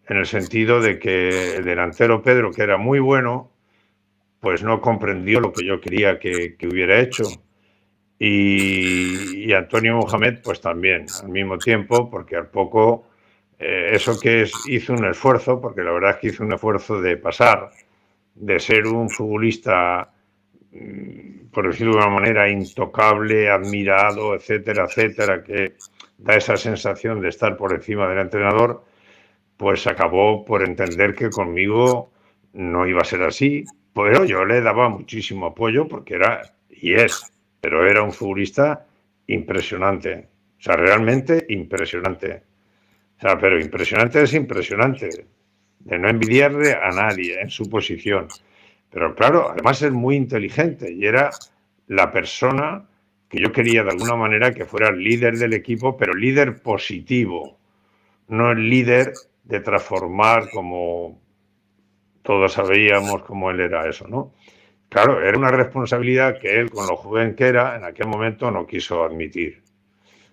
en el sentido de que el delantero Pedro, que era muy bueno, pues no comprendió lo que yo quería que, hubiera hecho. Y, Antonio Mohamed, pues también, al mismo tiempo, porque al poco, eh, eso que es, hizo un esfuerzo, porque la verdad es que hizo un esfuerzo de pasar de ser un futbolista Mm, por decirlo de una manera, intocable, admirado, etcétera, etcétera, que da esa sensación de estar por encima del entrenador, pues acabó por entender que conmigo no iba a ser así, pero yo le daba muchísimo apoyo porque era, y es, pero era un futbolista impresionante, o sea, realmente impresionante. O sea, pero impresionante es impresionante, de no envidiarle a nadie en su posición. Pero claro, además es muy inteligente y era la persona que yo quería de alguna manera que fuera el líder del equipo, pero líder positivo, no el líder de transformar como todos sabíamos cómo él era eso, ¿no? Claro, era una responsabilidad que él, con lo joven que era, en aquel momento no quiso admitir.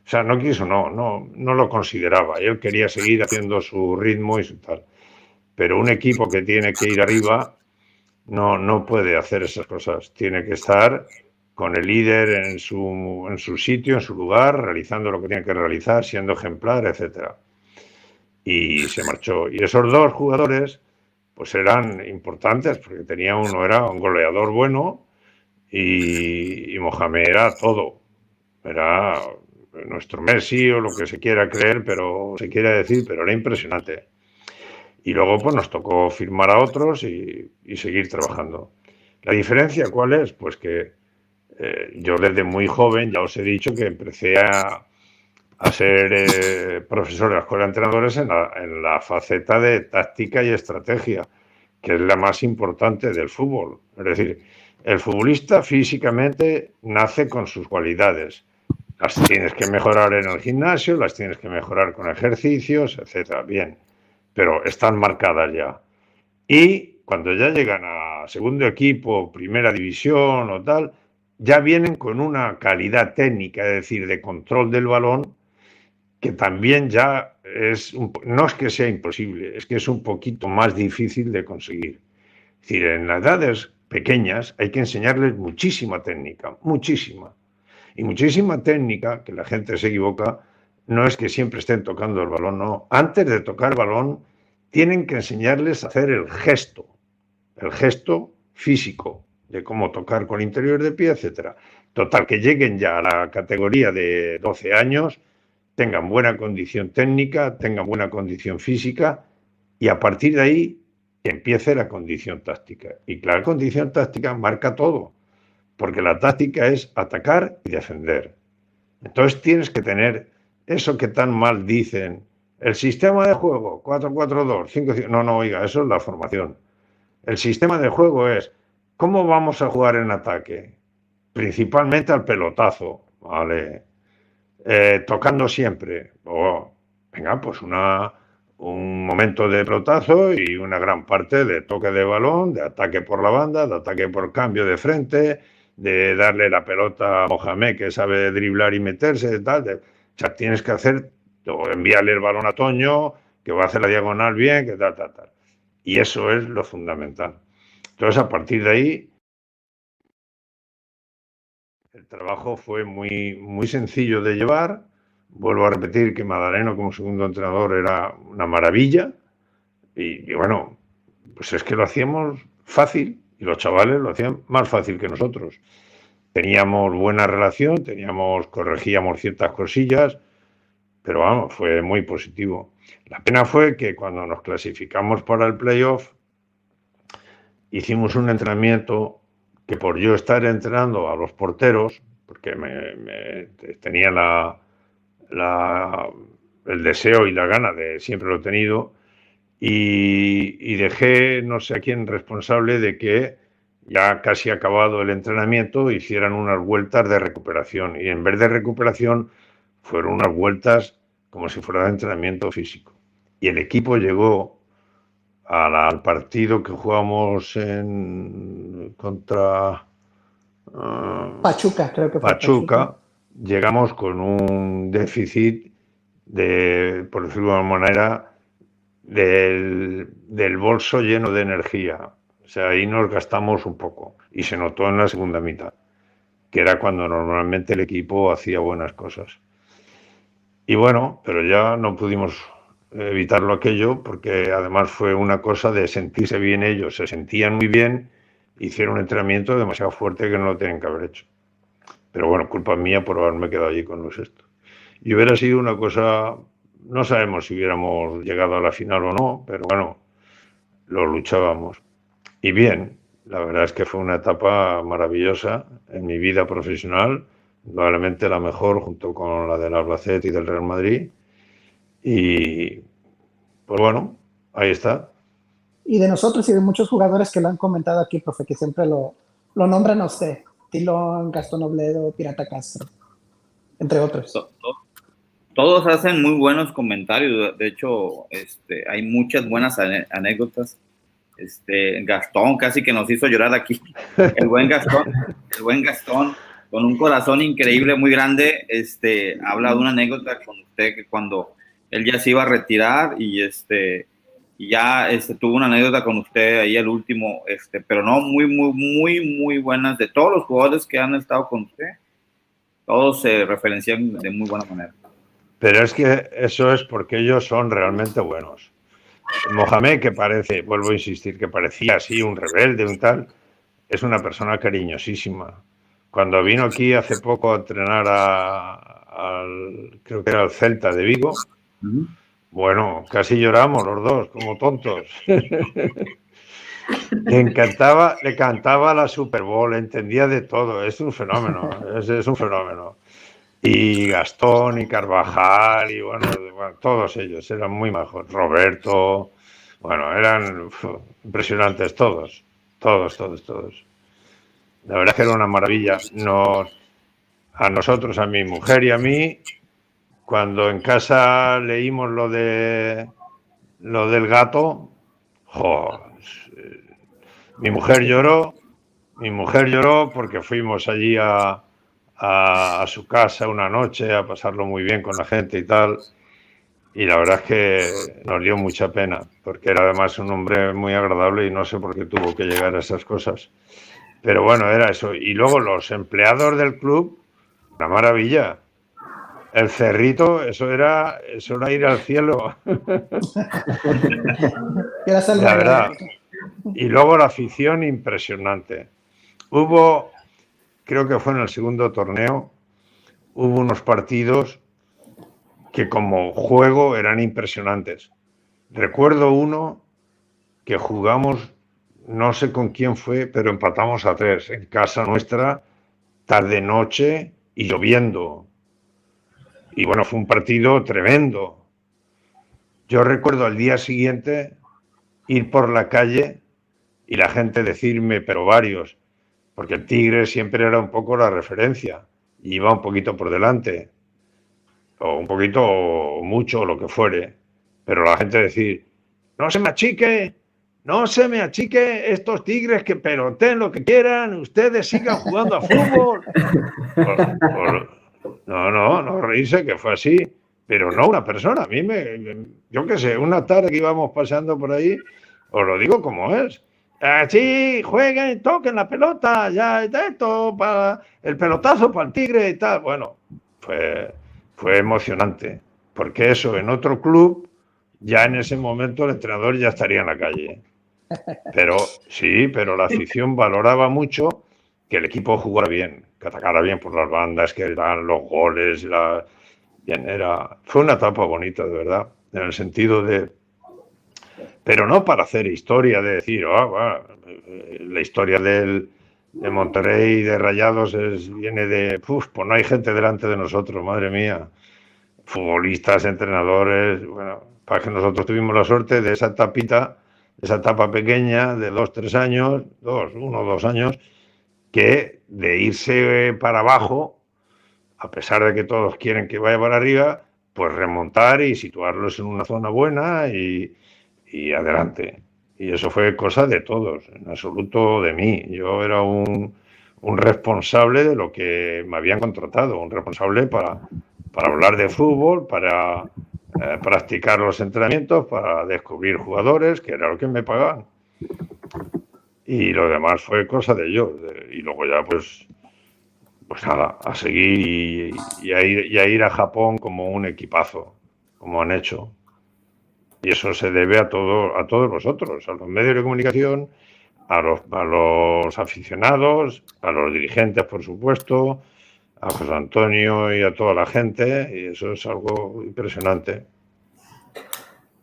O sea, no quiso, no, no, no lo consideraba. Él quería seguir haciendo su ritmo y su tal. Pero un equipo que tiene que ir arriba no, no puede hacer esas cosas. Tiene que estar con el líder en su, en su sitio, en su lugar, realizando lo que tiene que realizar, siendo ejemplar, etcétera. Y se marchó. Y esos dos jugadores, pues eran importantes, porque tenía uno era un goleador bueno y, y Mohamed era todo. Era nuestro Messi o lo que se quiera creer, pero se quiera decir, pero era impresionante. Y luego pues nos tocó firmar a otros y, seguir trabajando. ¿La diferencia cuál es? Pues que eh, yo desde muy joven ya os he dicho que empecé a, ser eh, profesor de la escuela de entrenadores en la, en la, faceta de táctica y estrategia, que es la más importante del fútbol. Es decir, el futbolista físicamente nace con sus cualidades. Las tienes que mejorar en el gimnasio, las tienes que mejorar con ejercicios, etcétera. Bien pero están marcadas ya. Y cuando ya llegan a segundo equipo, primera división o tal, ya vienen con una calidad técnica, es decir, de control del balón, que también ya es, no es que sea imposible, es que es un poquito más difícil de conseguir. Es decir, en las edades pequeñas hay que enseñarles muchísima técnica, muchísima. Y muchísima técnica, que la gente se equivoca, no es que siempre estén tocando el balón, no. Antes de tocar el balón, tienen que enseñarles a hacer el gesto, el gesto físico, de cómo tocar con interior de pie, etcétera. Total, que lleguen ya a la categoría de 12 años, tengan buena condición técnica, tengan buena condición física y a partir de ahí empiece la condición táctica. Y la condición táctica marca todo, porque la táctica es atacar y defender. Entonces tienes que tener eso que tan mal dicen, el sistema de juego, 4-4-2, 5 No, no, oiga, eso es la formación. El sistema de juego es, ¿cómo vamos a jugar en ataque? Principalmente al pelotazo, ¿vale? Eh, tocando siempre. O, venga, pues una, un momento de pelotazo y una gran parte de toque de balón, de ataque por la banda, de ataque por cambio de frente, de darle la pelota a Mohamed que sabe driblar y meterse, tal. De, o tienes que hacer, o enviarle el balón a Toño, que va a hacer la diagonal bien, que tal, tal, tal. Y eso es lo fundamental. Entonces, a partir de ahí, el trabajo fue muy, muy sencillo de llevar. Vuelvo a repetir que Madaleno como segundo entrenador era una maravilla. Y, y bueno, pues es que lo hacíamos fácil y los chavales lo hacían más fácil que nosotros. Teníamos buena relación, teníamos, corregíamos ciertas cosillas, pero vamos, fue muy positivo. La pena fue que cuando nos clasificamos para el playoff, hicimos un entrenamiento que por yo estar entrenando a los porteros, porque me, tenía la, el deseo y la gana de siempre lo he tenido, y, dejé no sé a quién responsable de que ya casi acabado el entrenamiento hicieran unas vueltas de recuperación. Y en vez de recuperación fueron unas vueltas como si fuera de entrenamiento físico. Y el equipo llegó al partido que jugamos en contra uh, Pachuca, creo que fue Pachuca, llegamos con un déficit de, por decirlo de alguna manera, del, del bolso lleno de energía. O sea, ahí nos gastamos un poco y se notó en la segunda mitad, que era cuando normalmente el equipo hacía buenas cosas. Y bueno, pero ya no pudimos evitarlo aquello porque además fue una cosa de sentirse bien ellos, se sentían muy bien, hicieron un entrenamiento demasiado fuerte que no lo tienen que haber hecho. Pero bueno, culpa mía por haberme quedado allí con los esto. Y hubiera sido una cosa, no sabemos si hubiéramos llegado a la final o no, pero bueno, lo luchábamos. Y bien, la verdad es que fue una etapa maravillosa en mi vida profesional probablemente la mejor junto con la del Albacete y del Real Madrid. Y pues bueno, ahí está. Y de nosotros y de muchos jugadores que lo han comentado aquí, profe, que siempre lo, lo nombran a usted. Tilón, Gastón Obledo, Pirata Castro, entre otros. Todos hacen muy buenos comentarios. De hecho, este, hay muchas buenas anécdotas. Este, Gastón casi que nos hizo llorar aquí. El buen Gastón, el buen Gastón con un corazón increíble, muy grande, este, habla de una anécdota con usted que cuando él ya se iba a retirar y este, ya este, tuvo una anécdota con usted ahí el último, este, pero no muy, muy, muy, muy buenas de todos los jugadores que han estado con usted. Todos se referencian de muy buena manera. Pero es que eso es porque ellos son realmente buenos. Mohamed, que parece, vuelvo a insistir, que parecía así un rebelde, un tal, es una persona cariñosísima cuando vino aquí hace poco a entrenar al, creo que era el Celta de Vigo, bueno, casi lloramos los dos, como tontos. le encantaba, le cantaba la Super Bowl, entendía de todo, es un fenómeno, es, un fenómeno. Y Gastón y Carvajal y bueno, todos ellos eran muy majos. Roberto, bueno, eran impresionantes todos, todos, todos, todos. La verdad es que era una maravilla. A nosotros, a mi mujer y a mí, cuando en casa leímos lo de lo del gato, mi mujer lloró, mi mujer lloró porque fuimos allí a, a, su casa una noche a pasarlo muy bien con la gente y tal. y la verdad es que nos dio mucha pena, porque era además un hombre muy agradable y no sé por qué tuvo que llegar a esas cosas. Pero bueno, era eso. Y luego los empleados del club, una maravilla. El cerrito, eso era, eso era ir al cielo. la verdad. Y luego la afición impresionante. Hubo, creo que fue en el segundo torneo, hubo unos partidos que como juego eran impresionantes. Recuerdo uno que jugamos, no sé con quién fue, pero empatamos a tres en casa nuestra, tarde-noche y lloviendo. Y bueno, fue un partido tremendo. Yo recuerdo al día siguiente ir por la calle y la gente decirme, pero varios, porque el Tigre siempre era un poco la referencia, y iba un poquito por delante o un poquito o mucho, o lo que fuere, pero la gente decir, no se me achique, no se me achique estos tigres que peloten lo que quieran, ustedes sigan jugando a fútbol. no, no, no reírse que fue así, pero no una persona. A mí me, yo qué sé, una tarde que íbamos pasando por ahí, os lo digo como es. Así, jueguen, toquen la pelota, ya esto, para el pelotazo para el tigre y tal. Bueno, pues fue emocionante, porque eso en otro club, ya en ese momento el entrenador ya estaría en la calle. Pero sí, pero la afición valoraba mucho que el equipo jugara bien, que atacara bien por las bandas, que dan los goles, la... bien, era... fue una etapa bonita, de verdad, en el sentido de pero no para hacer historia de decir, oh, la historia del, de Monterrey de Rayados es, viene de, pues no hay gente delante de nosotros, madre mía. Futbolistas, entrenadores, bueno, para que nosotros tuvimos la suerte de esa tapita, de esa etapa pequeña de dos, tres años, dos, uno, dos años, que de irse para abajo, a pesar de que todos quieren que vaya para arriba, pues remontar y situarlos en una zona buena y, y adelante. Y eso fue cosa de todos, en absoluto de mí. Yo era un, un responsable de lo que me habían contratado, un responsable para, para hablar de fútbol, para eh, practicar los entrenamientos, para descubrir jugadores, que era lo que me pagaban. Y lo demás fue cosa de ellos. Y luego ya, pues, pues nada, a seguir y, a ir, y a ir a Japón como un equipazo, como han hecho. Y eso se debe a, todo, a todos vosotros, a los medios de comunicación, a los, a los aficionados, a los dirigentes, por supuesto, a José Antonio y a toda la gente, y eso es algo impresionante.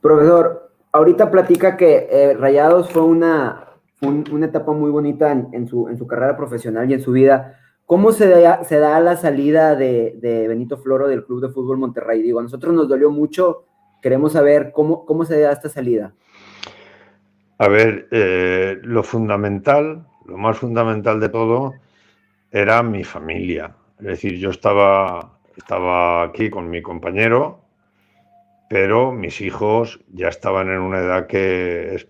Profesor, ahorita platica que eh, Rayados fue una, una etapa muy bonita en, su, en su carrera profesional y en su vida. ¿Cómo se da, se da la salida de, de Benito Floro del Club de Fútbol Monterrey? Digo, a nosotros nos dolió mucho Queremos saber cómo, cómo se da esta salida. A ver, eh, lo fundamental, lo más fundamental de todo era mi familia. Es decir, yo estaba, estaba aquí con mi compañero, pero mis hijos ya estaban en una edad que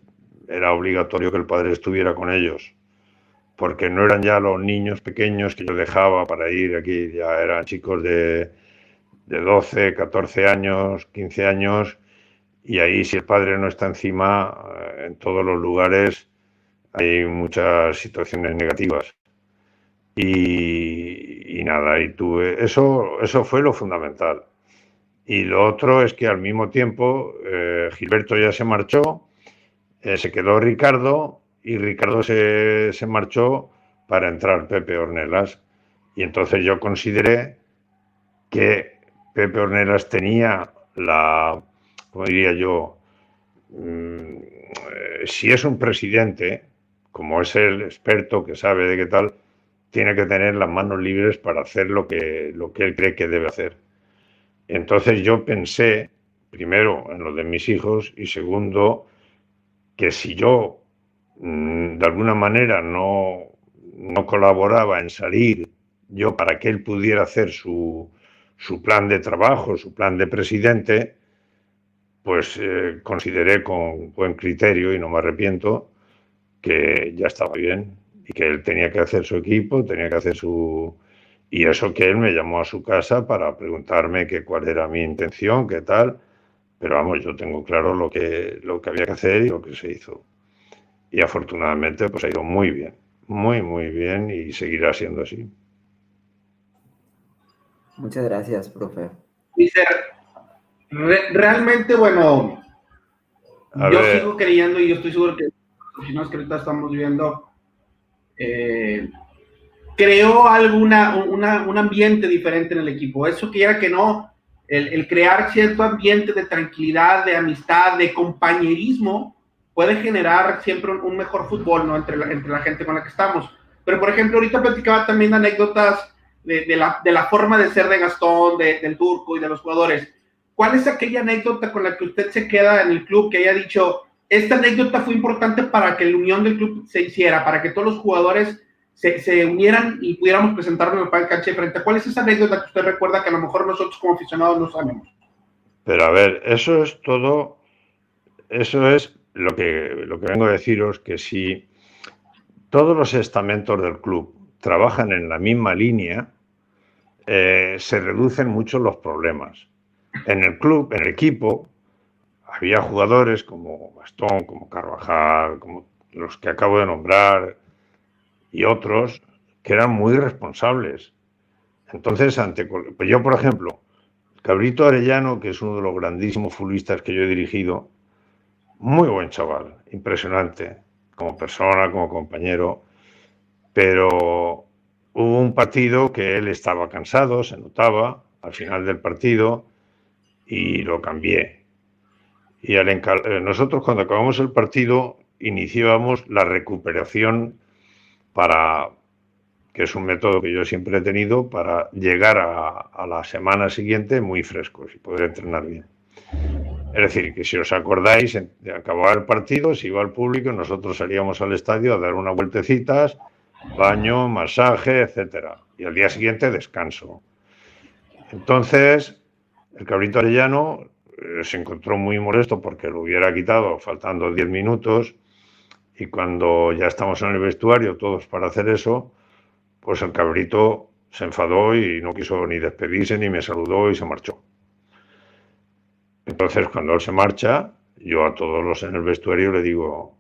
era obligatorio que el padre estuviera con ellos, porque no eran ya los niños pequeños que yo dejaba para ir aquí, ya eran chicos de de 12, 14 años, 15 años, y ahí si el padre no está encima, eh, en todos los lugares hay muchas situaciones negativas. Y, nada, y tuve, eso, eso fue lo fundamental. Y lo otro es que al mismo tiempo eh, Gilberto ya se marchó, eh, se quedó Ricardo y Ricardo se, se marchó para entrar Pepe Ornelas. Y entonces yo consideré que Pepe Ornelas tenía la, como diría yo, mm, si es un presidente, como es el experto que sabe de qué tal, tiene que tener las manos libres para hacer lo que, lo que él cree que debe hacer. Entonces yo pensé, primero, en lo de mis hijos y segundo, que si yo mm, de alguna manera no, no colaboraba en salir yo para que él pudiera hacer su, su plan de trabajo, su plan de presidente, pues eh, consideré con buen criterio y no me arrepiento que ya estaba bien y que él tenía que hacer su equipo, tenía que hacer su... Y eso que él me llamó a su casa para preguntarme qué cuál era mi intención, qué tal. Pero vamos, yo tengo claro lo que, lo que había que hacer y lo que se hizo. Y afortunadamente pues ha ido muy bien, muy, muy bien y seguirá siendo así. Muchas gracias, profe. realmente, bueno, yo sigo creyendo y yo estoy seguro que si no es que ahorita estamos viendo, eh, creó alguna, un ambiente diferente en el equipo. Eso quiera que no, el, crear cierto ambiente de tranquilidad, de amistad, de compañerismo, puede generar siempre un, mejor fútbol ¿no? entre, la, entre la gente con la que estamos. Pero, por ejemplo, ahorita platicaba también anécdotas de, de, la, de la, forma de ser de Gastón, del turco y de los jugadores. ¿Cuál es aquella anécdota con la que usted se queda en el club que haya dicho, esta anécdota fue importante para que la unión del club se hiciera, para que todos los jugadores se, unieran y pudiéramos presentarnos en el cancha frente? ¿Cuál es esa anécdota que usted recuerda que a lo mejor nosotros como aficionados no sabemos? Pero a ver, eso es todo, eso es lo que, lo que vengo a deciros, que si todos los estamentos del club trabajan en la misma línea, eh, se reducen mucho los problemas. En el club, en el equipo, había jugadores como Bastón, como Carvajal, como los que acabo de nombrar y otros que eran muy responsables. Entonces, ante, pues yo, por ejemplo, Cabrito Arellano, que es uno de los grandísimos futbolistas que yo he dirigido, muy buen chaval, impresionante, como persona, como compañero, pero hubo un partido que él estaba cansado, se notaba al final del partido y lo cambié. Y al eh, nosotros cuando acabamos el partido iniciábamos la recuperación para, que es un método que yo siempre he tenido, para llegar a, a la semana siguiente muy frescos y poder entrenar bien. Es decir, que si os acordáis, de acabar el partido, si iba al público, nosotros salíamos al estadio a dar unas vueltecitas, baño, masaje, etcétera. Y al día siguiente descanso. Entonces, el cabrito arellano eh, se encontró muy molesto porque lo hubiera quitado faltando 10 minutos y cuando ya estamos en el vestuario todos para hacer eso, pues el cabrito se enfadó y no quiso ni despedirse ni me saludó y se marchó. Entonces, cuando él se marcha, yo a todos los en el vestuario le digo,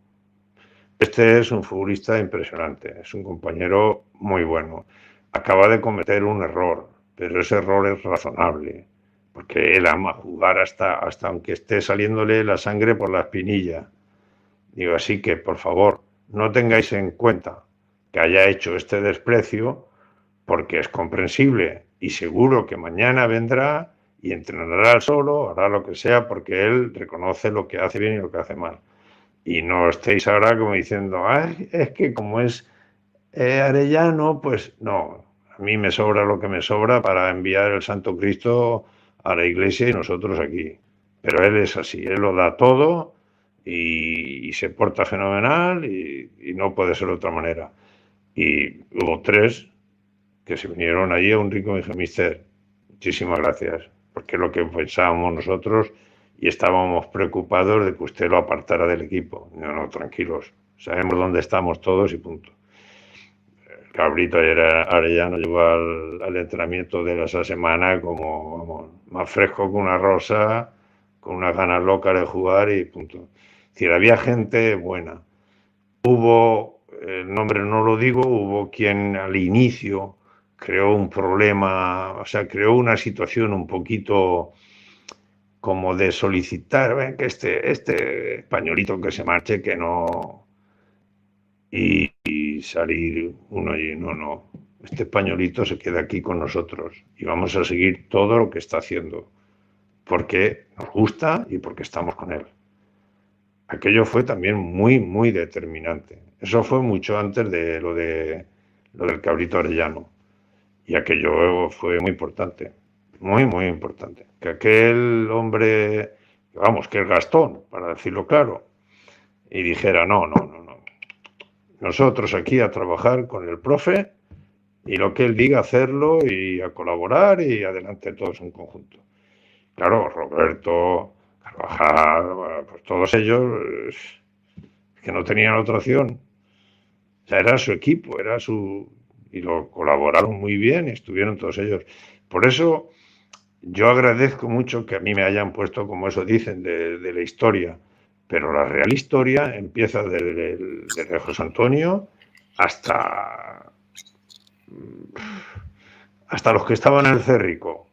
este es un futbolista impresionante, es un compañero muy bueno. Acaba de cometer un error, pero ese error es razonable, porque él ama jugar hasta, hasta aunque esté saliéndole la sangre por la espinilla. Digo, así que, por favor, no tengáis en cuenta que haya hecho este desprecio, porque es comprensible y seguro que mañana vendrá y entrenará solo, hará lo que sea, porque él reconoce lo que hace bien y lo que hace mal y no estéis ahora como diciendo, es que como es eh, Arellano, pues no, a mí me sobra lo que me sobra para enviar el Santo Cristo a la iglesia y nosotros aquí. Pero él es así, él lo da todo y, se porta fenomenal y, no puede ser de otra manera. Y hubo tres que se vinieron allí a un rico y dije, muchísimas gracias, porque lo que pensábamos nosotros y estábamos preocupados de que usted lo apartara del equipo. No, no, tranquilos, sabemos dónde estamos todos y punto. Cabrito Arellano llegó al, al, entrenamiento de esa semana como más fresco que una rosa, con unas ganas locas de jugar y punto. Es decir, había gente buena. Hubo, el nombre no lo digo, hubo quien al inicio creó un problema, o sea, creó una situación un poquito como de solicitar ven, que este, este españolito que se marche, que no. Y, salir uno y no, no. Este españolito se queda aquí con nosotros y vamos a seguir todo lo que está haciendo porque nos gusta y porque estamos con él. Aquello fue también muy, muy determinante. Eso fue mucho antes de lo, de, lo del cabrito arellano. Y aquello fue muy importante muy, muy importante. Que aquel hombre, vamos, que el Gastón, para decirlo claro, y dijera, no, no, no, no. Nosotros aquí a trabajar con el profe y lo que él diga hacerlo y a colaborar y adelante todos en conjunto. Claro, Roberto, Carvajal, pues todos ellos que no tenían otra opción. O sea, era su equipo, era su... y lo colaboraron muy bien y estuvieron todos ellos. Por eso yo agradezco mucho que a mí me hayan puesto, como eso dicen, de, la historia, pero la real historia empieza desde, desde José Antonio hasta, hasta los que estaban en el Cerrico,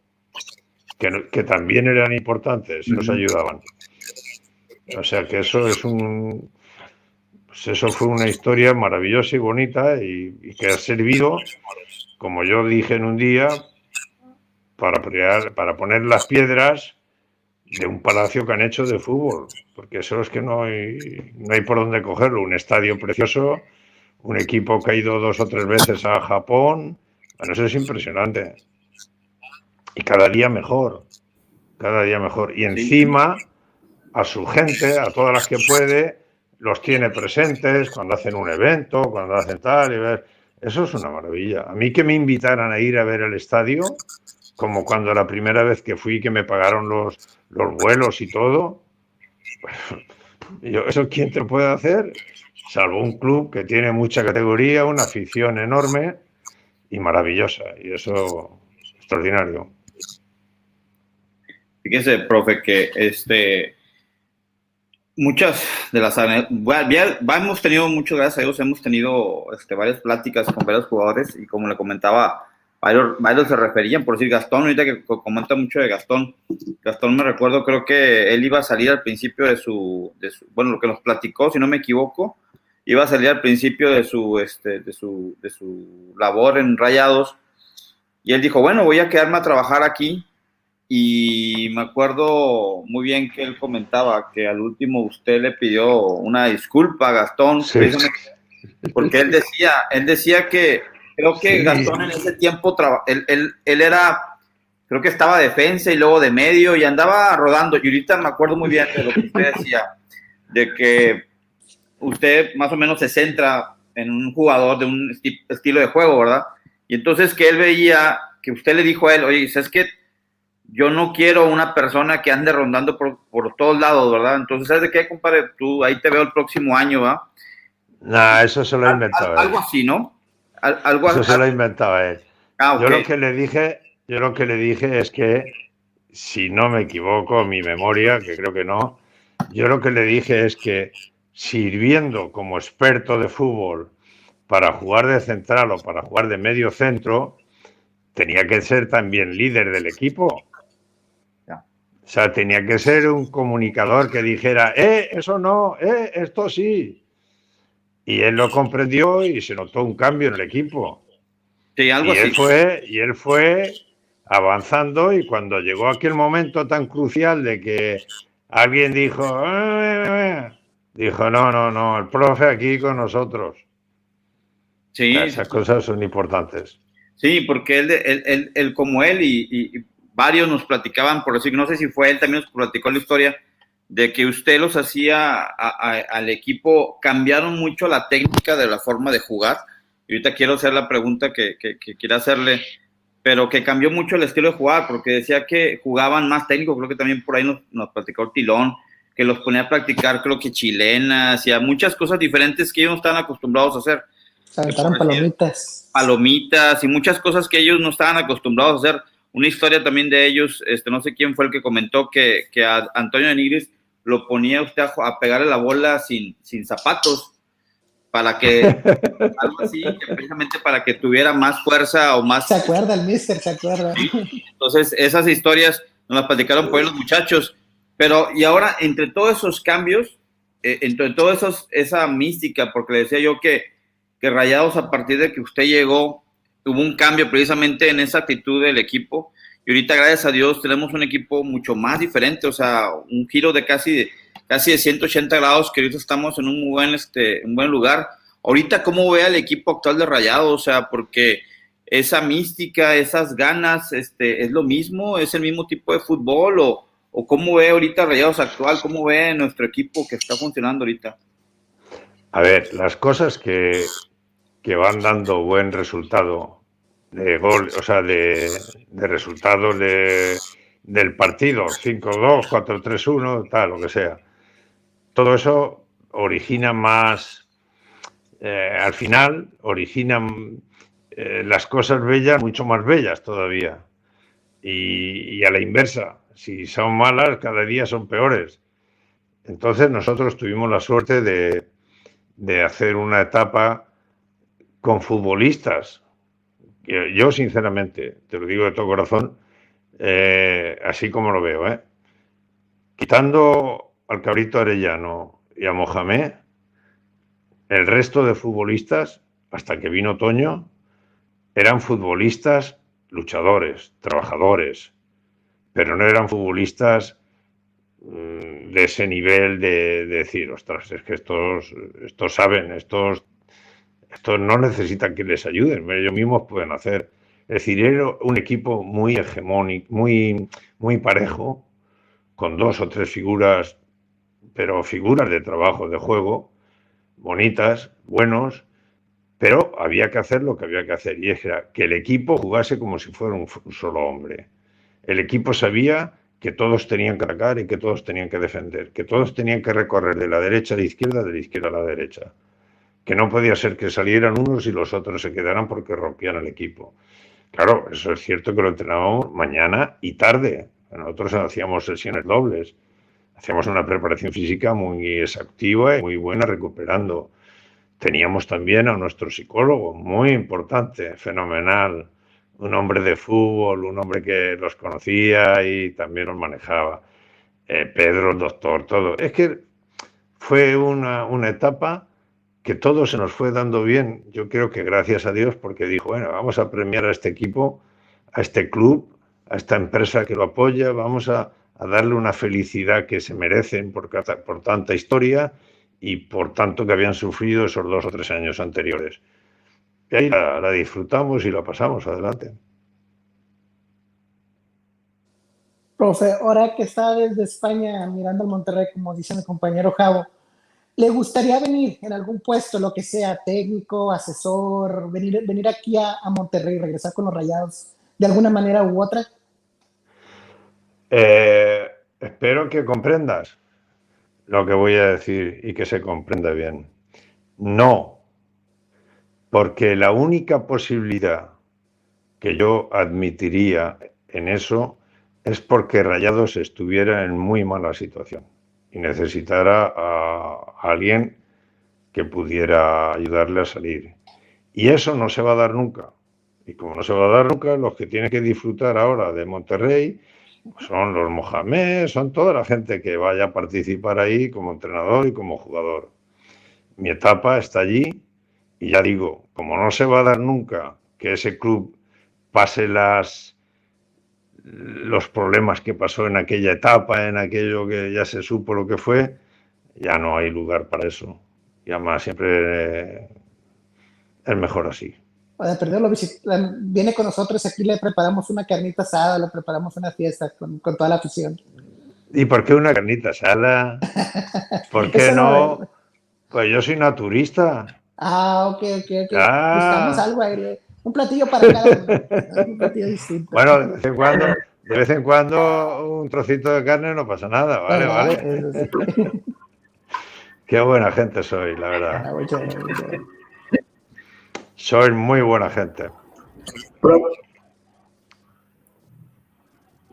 que, que también eran importantes y nos ayudaban. O sea que eso es un, pues eso fue una historia maravillosa y bonita y, y, que ha servido, como yo dije en un día, para, para poner las piedras de un palacio que han hecho de fútbol, porque eso es que no hay, no hay por dónde cogerlo. Un estadio precioso, un equipo que ha ido dos o tres veces a Japón, bueno, eso es impresionante. Y cada día mejor, cada día mejor. Y encima a su gente, a todas las que puede, los tiene presentes cuando hacen un evento, cuando hacen tal y ver. Eso es una maravilla. A mí que me invitaran a ir a ver el estadio, como cuando la primera vez que fui que me pagaron los, los vuelos y todo. Yo, ¿Eso quién te puede hacer? Salvo un club que tiene mucha categoría, una afición enorme y maravillosa. Y eso, extraordinario. Fíjese, profe, que este, muchas de las hemos tenido muchas gracias a Dios hemos tenido este, varias pláticas con varios jugadores y como le comentaba varios, se referían, por decir Gastón, ahorita que comenta mucho de Gastón, Gastón me recuerdo, creo que él iba a salir al principio de su, bueno, lo que nos platicó, si no me equivoco, iba a salir al principio de su, este, de su, de su labor en Rayados, y él dijo, bueno, voy a quedarme a trabajar aquí, y me acuerdo muy bien que él comentaba que al último usted le pidió una disculpa a Gastón, porque él decía, él decía que Creo que Gastón en ese tiempo, él, él, él, era, creo que estaba defensa y luego de medio y andaba rodando. Y ahorita me acuerdo muy bien de lo que usted decía, de que usted más o menos se centra en un jugador de un estilo de juego, ¿verdad? Y entonces que él veía, que usted le dijo a él, oye, es que yo no quiero una persona que ande rondando por, por todos lados, ¿verdad? Entonces, ¿sabes de qué, compadre? Tú ahí te veo el próximo año, ¿va? No, eso se lo he inventado. Algo así, ¿no? algo Eso se lo inventaba él. Ah, yo lo que le dije, yo lo que le dije es que, si no me equivoco, mi memoria, que creo que no, yo lo que le dije es que sirviendo como experto de fútbol para jugar de central o para jugar de medio centro, tenía que ser también líder del equipo. O sea, tenía que ser un comunicador que dijera, eh, eso no, eh, esto sí. Y él lo comprendió y se notó un cambio en el equipo. Sí, algo y Él fue, y él fue avanzando y cuando llegó aquel momento tan crucial de que alguien dijo, eh, eh, eh", dijo, no, no, no, el profe aquí con nosotros. Sí. esas cosas son importantes. Sí, porque él, él, él, como él y, y, varios nos platicaban, por decir, no sé si fue él también nos platicó la historia, de que usted los hacía al equipo, cambiaron mucho la técnica de la forma de jugar. Y ahorita quiero hacer la pregunta que, que, quiero hacerle, pero que cambió mucho el estilo de jugar, porque decía que jugaban más técnico, creo que también por ahí nos, nos platicó el Tilón, que los ponía a practicar, creo que chilenas, y a muchas cosas diferentes que ellos no estaban acostumbrados a hacer. palomitas. Palomitas y muchas cosas que ellos no estaban acostumbrados a hacer. Una historia también de ellos, este, no sé quién fue el que comentó que, que a Antonio de Nigris lo ponía usted a, pegarle la bola sin, sin zapatos, para que, algo así, precisamente para que tuviera más fuerza o más... Se acuerda el mister, se acuerda. Entonces, esas historias nos las platicaron por ahí los muchachos, pero y ahora, entre todos esos cambios, eh, entre esos, esa mística, porque le decía yo que, que Rayados a partir de que usted llegó, hubo un cambio precisamente en esa actitud del equipo, y ahorita, gracias a Dios, tenemos un equipo mucho más diferente, o sea, un giro de casi, casi de 180 grados, que ahorita estamos en un muy buen, este, un buen lugar. Ahorita, ¿cómo ve al equipo actual de Rayado? O sea, porque esa mística, esas ganas, este, ¿es lo mismo? ¿Es el mismo tipo de fútbol? ¿O, o cómo ve ahorita Rayados actual? ¿Cómo ve nuestro equipo que está funcionando ahorita? A ver, las cosas que, que van dando buen resultado de gol, o sea, de, de resultados de, del partido, 5-2, 4-3-1, tal, lo que sea. Todo eso origina más, eh, al final, originan eh, las cosas bellas mucho más bellas todavía. y, a la inversa. Si son malas, cada día son peores. Entonces nosotros tuvimos la suerte de, hacer una etapa con futbolistas. Yo, sinceramente, te lo digo de todo corazón, eh, así como lo veo, ¿eh? quitando al cabrito Arellano y a Mohamed, el resto de futbolistas, hasta que vino Toño, eran futbolistas luchadores, trabajadores, pero no eran futbolistas mm, de ese nivel de, decir, ostras, es que estos, estos saben, estos, estos no necesitan que les ayuden, ellos mismos pueden hacer. Es decir, era un equipo muy hegemónico, muy, muy parejo, con dos o tres figuras, pero figuras de trabajo, de juego, bonitas, buenos, pero había que hacer lo que había que hacer y era que el equipo jugase como si fuera un, solo hombre. El equipo sabía que todos tenían que atacar y que todos tenían que defender, que todos tenían que recorrer de la derecha a la izquierda, de la izquierda a la derecha, que no podía ser que salieran unos y los otros se quedaran porque rompían el equipo. Claro, eso es cierto que lo entrenábamos mañana y tarde. Nosotros hacíamos sesiones dobles, hacíamos una preparación física muy exhaustiva y muy buena, recuperando Teníamos también a nuestro psicólogo, muy importante, fenomenal, un hombre de fútbol, un hombre que los conocía y también los manejaba. Eh, Pedro, el doctor, todo. Es que fue una, una etapa que todo se nos fue dando bien. Yo creo que gracias a Dios, porque dijo, bueno, vamos a premiar a este equipo, a este club, a esta empresa que lo apoya, vamos a, darle una felicidad que se merecen por, por tanta historia y por tanto que habían sufrido esos dos o tres años anteriores. Y ahí la, disfrutamos y la pasamos adelante. Profe, ahora que está desde España mirando al Monterrey, como dice mi compañero Javo, ¿le gustaría venir en algún puesto, lo que sea, técnico, asesor, venir, venir aquí a, a Monterrey, regresar con los rayados de alguna manera u otra? Eh, espero que comprendas lo que voy a decir y que se comprenda bien. No, porque la única posibilidad que yo admitiría en eso es porque Rayados estuviera en muy mala situación y necesitara a alguien que pudiera ayudarle a salir. Y eso no se va a dar nunca. Y como no se va a dar nunca, los que tienen que disfrutar ahora de Monterrey son los Mohamed, son toda la gente que vaya a participar ahí como entrenador y como jugador. Mi etapa está allí y ya digo, como no se va a dar nunca que ese club pase las los problemas que pasó en aquella etapa, en aquello que ya se supo lo que fue, ya no hay lugar para eso. Y además siempre es mejor así para perderlo, viene con nosotros, aquí le preparamos una carnita asada, le preparamos una fiesta con, con toda la afición. ¿Y por qué una carnita asada? ¿Por qué no? Pues yo soy naturista. Ah, ok, ok, ok. Ah. Buscamos algo ahí. Un platillo para cada uno. un platillo distinto. Bueno, de vez en cuando, de vez en cuando un trocito de carne no pasa nada, ¿vale? ¿vale? Qué buena gente soy, la verdad. Ah, mucho, mucho. Soy muy buena gente.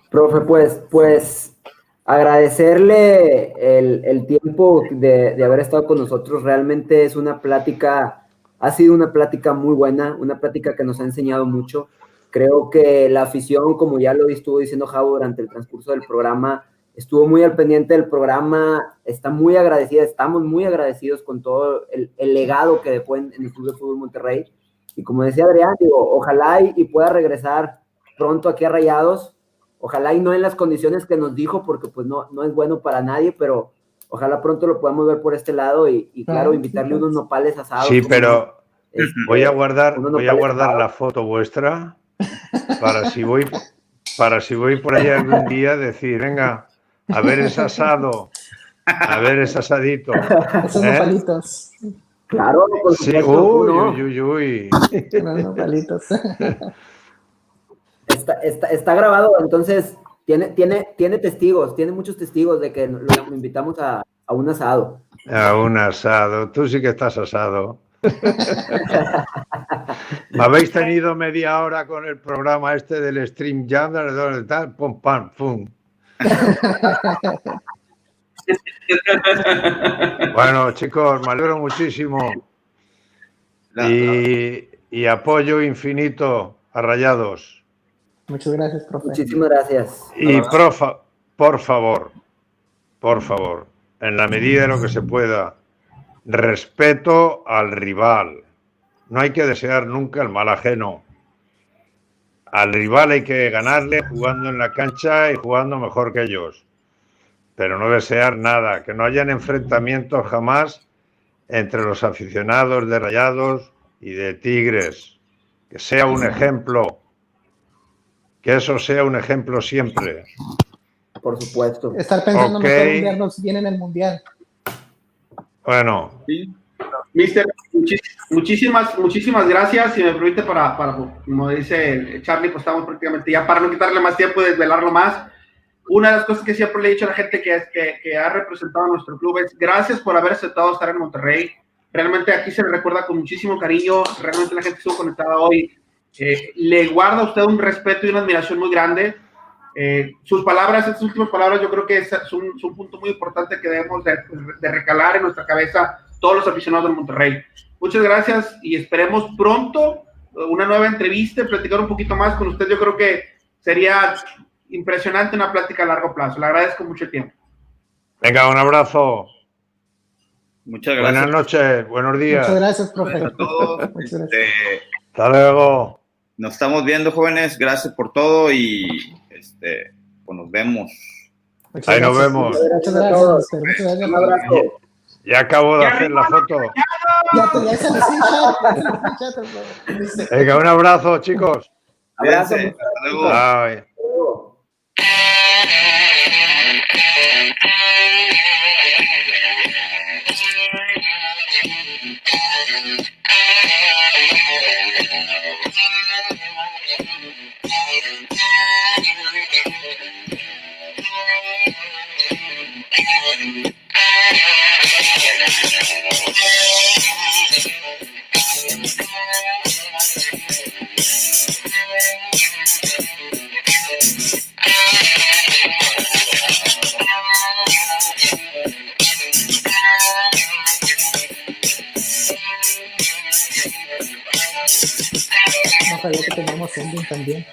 Profe, pues, pues agradecerle el, tiempo de, haber estado con nosotros. Realmente es una plática, ha sido una plática muy buena, una plática que nos ha enseñado mucho. Creo que la afición, como ya lo estuvo diciendo Javo durante el transcurso del programa, estuvo muy al pendiente del programa, está muy agradecida, estamos muy agradecidos con todo el, legado que dejó en, el Club de Fútbol Monterrey. Y como decía Adrián, digo, ojalá y, pueda regresar pronto aquí a Rayados, ojalá y no en las condiciones que nos dijo, porque pues no, no es bueno para nadie, pero ojalá pronto lo podamos ver por este lado y, claro, invitarle unos nopales asados. Sí, pero voy a guardar, voy a guardar la foto vuestra para si voy para si voy por ahí algún día decir, venga, a ver ese asado, a ver ese asadito. Esos ¿eh? nopalitos. Claro, sí, uy, uy, uy, está, está, está, grabado, entonces tiene, tiene, tiene testigos, tiene muchos testigos de que lo, invitamos a, a, un asado. A un asado, tú sí que estás asado. Me habéis tenido media hora con el programa este del Stream Jam, donde tal, pum, pam, pum. Bueno, chicos, me alegro muchísimo. Y, y apoyo infinito a Rayados. Muchas gracias, profe. Muchísimas gracias. Y profa, por favor, por favor, en la medida de lo que se pueda, respeto al rival. No hay que desear nunca el mal ajeno. Al rival hay que ganarle jugando en la cancha y jugando mejor que ellos. Pero no desear nada, que no hayan enfrentamientos jamás entre los aficionados de Rayados y de Tigres. Que sea un ejemplo. Que eso sea un ejemplo siempre. Por supuesto. Estar pensando Ok. mejor enviarnos bien en el mundial. Bueno, Sí. Mister, muchísimas, muchísimas gracias. Si me permite, para, para, como dice Charlie, pues estamos prácticamente ya para no quitarle más tiempo y desvelarlo más. Una de las cosas que siempre le he dicho a la gente que, que, que ha representado a nuestro club es gracias por haber aceptado estar en Monterrey. Realmente aquí se le recuerda con muchísimo cariño. Realmente la gente que estuvo conectada hoy eh, le guarda a usted un respeto y una admiración muy grande. Eh, sus palabras, estas últimas palabras, yo creo que es, es un, es un punto muy importante que debemos de, de recalar en nuestra cabeza todos los aficionados del Monterrey. Muchas gracias y esperemos pronto eh, una nueva entrevista, y platicar un poquito más con usted. Yo creo que sería impresionante una plática a largo plazo. Le agradezco mucho el tiempo. venga, un abrazo. Muchas gracias Buenas noches, buenos días. Muchas gracias, profe. a todos. Muchas gracias. Este, Hasta luego. nos estamos viendo, jóvenes. Gracias por todo y este, pues nos vemos. Muchas Ahí nos vemos. Muchas gracias, mister. Muchas gracias. Un abrazo. Ya acabo de Ya hacer la foto. Ya te ya se. Venga, un abrazo, chicos. Abrazo. Hasta luego. Bye. No sabía que teníamos también.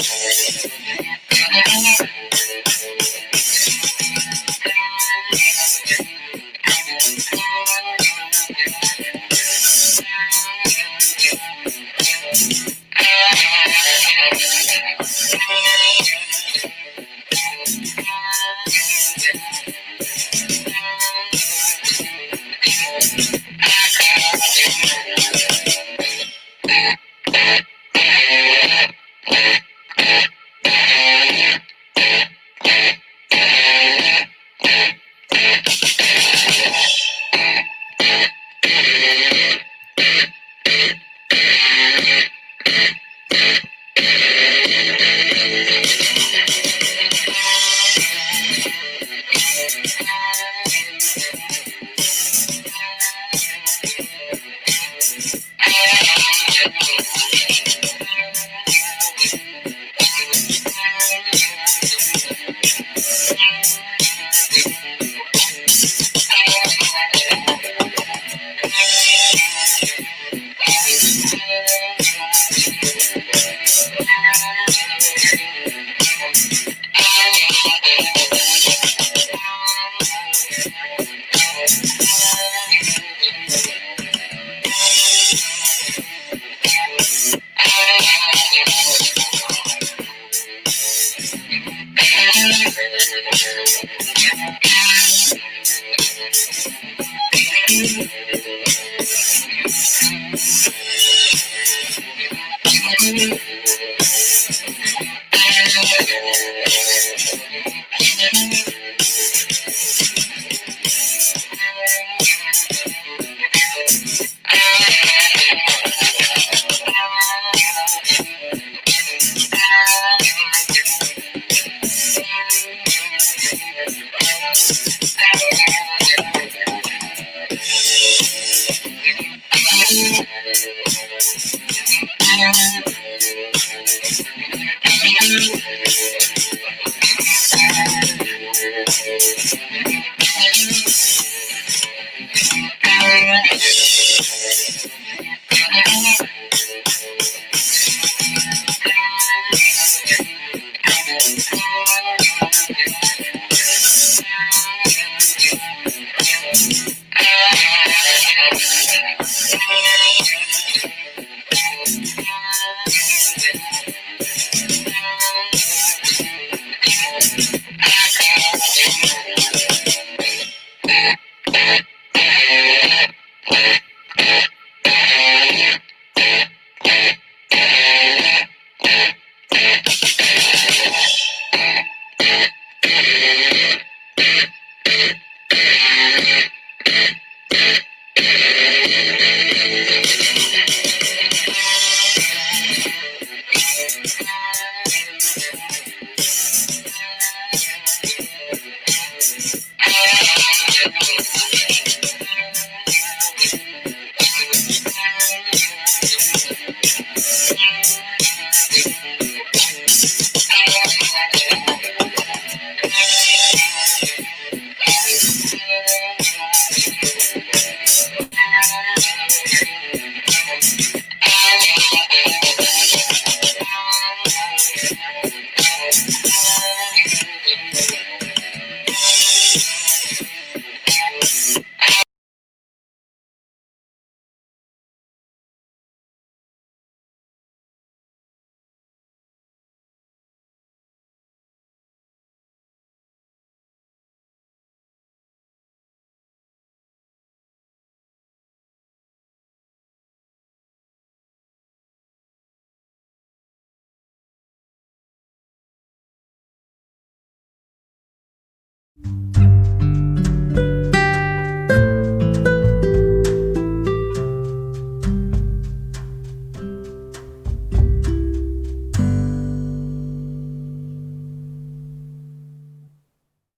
Thank you.